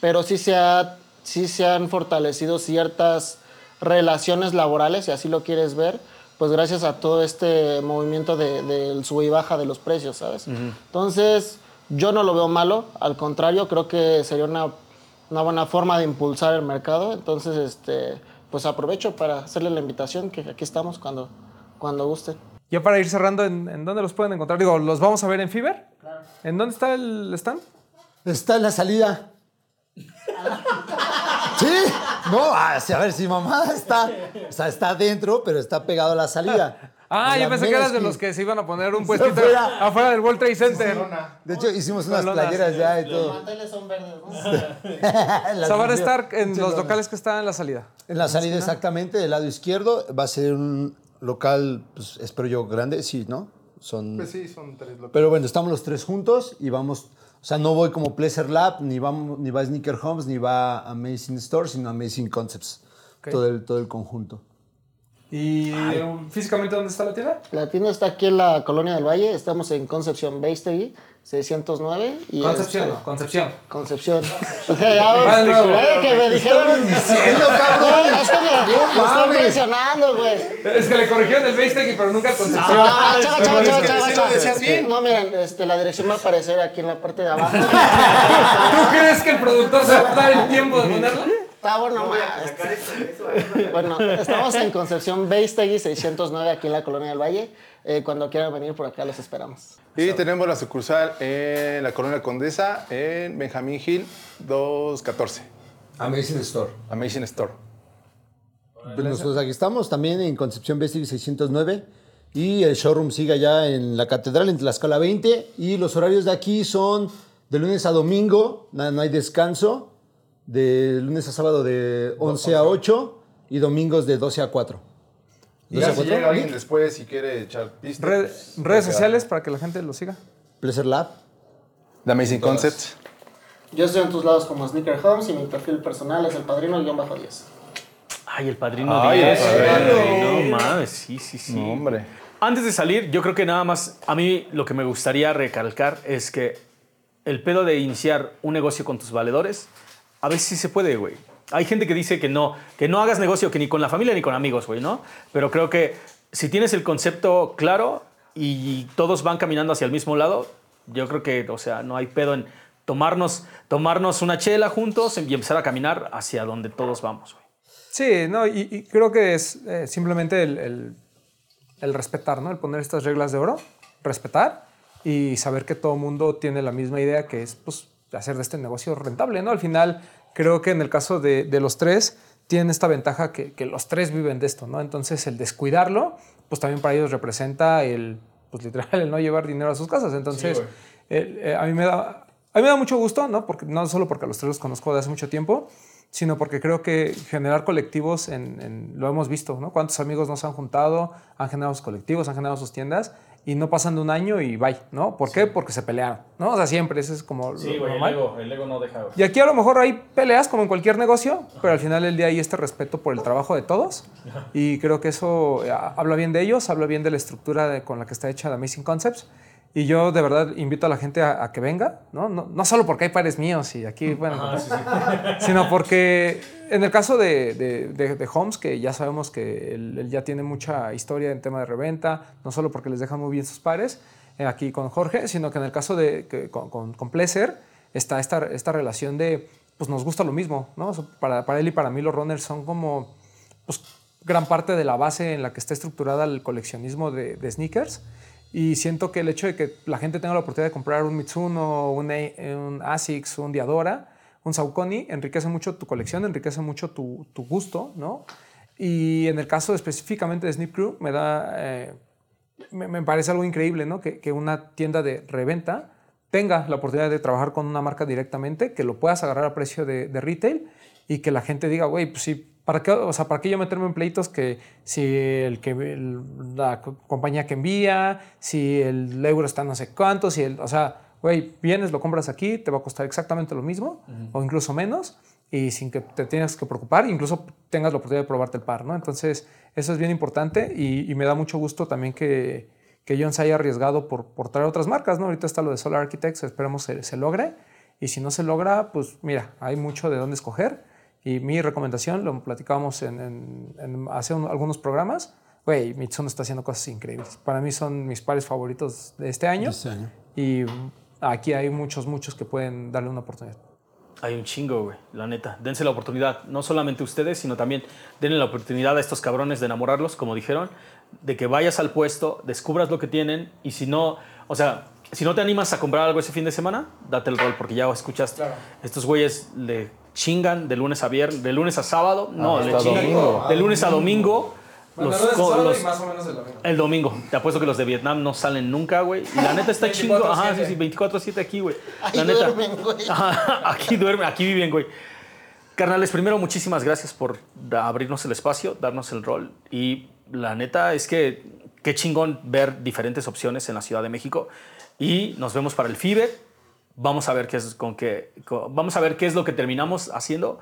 Pero sí se, ha, sí se han fortalecido ciertas relaciones laborales, si así lo quieres ver, pues gracias a todo este movimiento del de, del sube y baja de los precios, ¿sabes? Entonces, yo no lo veo malo. Al contrario, creo que sería una, una buena forma de impulsar el mercado. Entonces, este, pues aprovecho para hacerle la invitación, que aquí estamos cuando, cuando gusten. Ya para ir cerrando, ¿en, en dónde los pueden encontrar? Digo, ¿los vamos a ver en Fiverr? ¿En dónde está el stand? Está en la salida. Sí, no, a ver si mamá está, o sea, está adentro, pero está pegado a la salida. Ah, yo pensé que eras de los que se iban a poner un puestito afuera. afuera del World Trade Center. De hecho, hicimos unas playeras ya y Los todo. manteles son verdes, ¿no? O sea, van a estar en los locales que están en la salida. En la salida exactamente, del lado izquierdo, va a ser un local, pues espero yo, grande, sí, ¿no? Son... Pues sí, son tres locales. Pero bueno, estamos los tres juntos y vamos, o sea, no voy como Pleasure Lab, ni, vamos, ni va a Sneaker Homes, ni va a Amazing Store, sino a Amazing Concepts. Todo, el, todo el conjunto. ¿Y físicamente dónde está la tienda? La tienda está aquí en la Colonia del Valle. Estamos en Concepción Beistegui, 609. Y Concepción, este, Concepción. Concepción. Ya, eh, que me dijeron. diciendo, cabrón? No, es que me, me están presionando, güey. Es que le corrigieron el Bastegui, pero nunca el Concepción. Ah, chava, chava, chava, chava, sí lo chava. decías bien. No, miren, este, la dirección va a aparecer aquí en la parte de abajo. ¿Tú crees que el productor se va a dar el tiempo de ponerla? Está bueno, ma. Bueno, estamos en Concepción Beistegui, 609, aquí en la Colonia del Valle. Eh, cuando quieran venir por acá, los esperamos. Y tenemos la sucursal en la Colonia Condesa, en Benjamín Hill 214, Amazing Store. Amazing Store. Pues nosotros aquí estamos también en Concepción Vestig 609 y el showroom sigue allá en la Catedral, en Tlaxcala 20 y los horarios de aquí son de lunes a domingo, no, no hay descanso, De lunes a sábado de 11 a 8 y domingos de 12 a 4. Y ya si llega alguien después y quiere echar pista. Red- pues, redes sociales para que la gente lo siga. Pleasure Lab. The Amazing Concepts. Yo estoy en tus lados como Sneaker Homes y mi perfil personal es el padrino-10. Ay, el padrino Ay, 10. el padrino. No mames, sí, sí, sí. No, hombre. Antes de salir, yo creo que nada más, a mí lo que me gustaría recalcar es que el pedo de iniciar un negocio con tus valedores, a veces sí se puede, güey. Hay gente que dice que no, que no hagas negocio que ni con la familia ni con amigos, güey, ¿no? Pero creo que si tienes el concepto claro y todos van caminando hacia el mismo lado, yo creo que, o sea, no hay pedo en tomarnos, tomarnos una chela juntos y empezar a caminar hacia donde todos vamos, güey. Sí, no, y, creo que es eh, simplemente el, el- el respetar, ¿no? El poner estas reglas de oro, respetar y saber que todo mundo tiene la misma idea que es, pues, hacer de este negocio rentable, ¿no? Al final, creo que en el caso de, de los tres, tienen esta ventaja que, que los tres viven de esto, ¿no? Entonces, el descuidarlo, pues también para ellos representa el, pues literal, el no llevar dinero a sus casas. Entonces, el- eh, a mí me da... A mí me da mucho gusto, ¿no? Porque, no solo porque a los tres los conozco de hace mucho tiempo, sino porque creo que generar colectivos, en, en- lo hemos visto, ¿no? Cuántos amigos nos han juntado, han generado sus colectivos, han generado sus tiendas y no pasan de un año y bye, ¿no? ¿Por qué? Porque se pelearon, ¿no? O sea, siempre, eso es como lo normal. el ego no deja, Y aquí a lo mejor hay peleas como en cualquier negocio, pero al final del día hay este respeto por el trabajo de todos y creo que eso eh, habla bien de ellos, habla bien de la estructura de- con la que está hecha The Amazing Concepts. Y yo de verdad invito a la gente a, a que venga, ¿no? ¿no? no solo porque hay pares míos y aquí pueden encontrar, sino porque en el caso de, de, de- de Holmes, que ya sabemos que él, él ya tiene mucha historia en tema de reventa, no solo porque les dejan muy bien sus pares, eh, aquí con Jorge, sino que en el caso de que con, con, con Pleasure está esta, esta relación de, pues nos gusta lo mismo, ¿no? Para, para él y para mí los runners son como, pues gran parte de la base en la que está estructurada el coleccionismo de, de sneakers. Y siento que el hecho de que la gente tenga la oportunidad de comprar un Mitsuno, un, un Asics, un Diadora, un Saucony, enriquece mucho tu colección, enriquece mucho tu, tu gusto, ¿no? Y en el caso específicamente de Snip Crew, me da... eh, me, me parece algo increíble, ¿no? Que, que una tienda de reventa tenga la oportunidad de trabajar con una marca directamente, que lo puedas agarrar a precio de, de retail y que la gente diga, güey, pues sí, ¿para qué, o sea, ¿para qué yo meterme en pleitos que si el que el- la co- compañía que envía, si el euro está no sé cuánto, si el, o sea, güey, vienes, lo compras aquí, te va a costar exactamente lo mismo o incluso menos y sin que te tengas que preocupar, incluso tengas la oportunidad de probarte el par, ¿no? Entonces, eso es bien importante y, y me da mucho gusto también que, que John se haya arriesgado por, por traer otras marcas, ¿no? Ahorita está lo de Solar Architects, esperemos se, se logre. Y si no se logra, pues mira, hay mucho de dónde escoger. Y mi recomendación, lo platicábamos en, en- en hace un- algunos programas, güey, Mitsuno está haciendo cosas increíbles. Para mí son mis pares favoritos de este año. De este año. Y aquí hay muchos, muchos que pueden darle una oportunidad. Hay un chingo, güey, la neta. Dense la oportunidad, no solamente ustedes, sino también denle la oportunidad a estos cabrones de enamorarlos, como dijeron, de que vayas al puesto, descubras lo que tienen y si no, o sea, si no te animas a comprar algo ese fin de semana, date el rol porque ya escuchaste. Estos güeyes le chingan de lunes a viernes, de lunes a sábado, no, le hasta chingan domingo. de lunes a domingo. los co- los- más o menos el domingo. el domingo. Te apuesto que los de Vietnam no salen nunca, güey. Y la neta está chingo. Ajá, sí, sí, 24-7 aquí, güey. La neta. duermen, güey. Ajá, aquí duermen, aquí viven, güey. Carnales, primero, muchísimas gracias por abrirnos el espacio, darnos el rol. Y la neta es que qué chingón ver diferentes opciones en la Ciudad de México. Y nos vemos para el FIBE. Vamos a ver qué es, con qué, vamos a ver qué es lo que terminamos haciendo.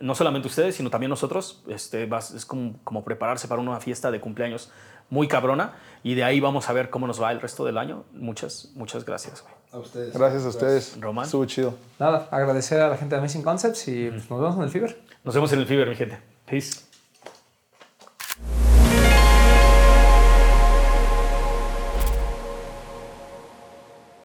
No solamente ustedes, sino también nosotros. Este, vas- es como, como prepararse para una fiesta de cumpleaños muy cabrona. Y de ahí vamos a ver cómo nos va el resto del año. Muchas, muchas gracias, güey. A ustedes. Gracias a ustedes. Román. Estuvo chido. Nada, agradecer a la gente de Amazing Concepts y pues, nos vemos en el Fiber. Nos vemos en el FIBE, mi gente. Peace.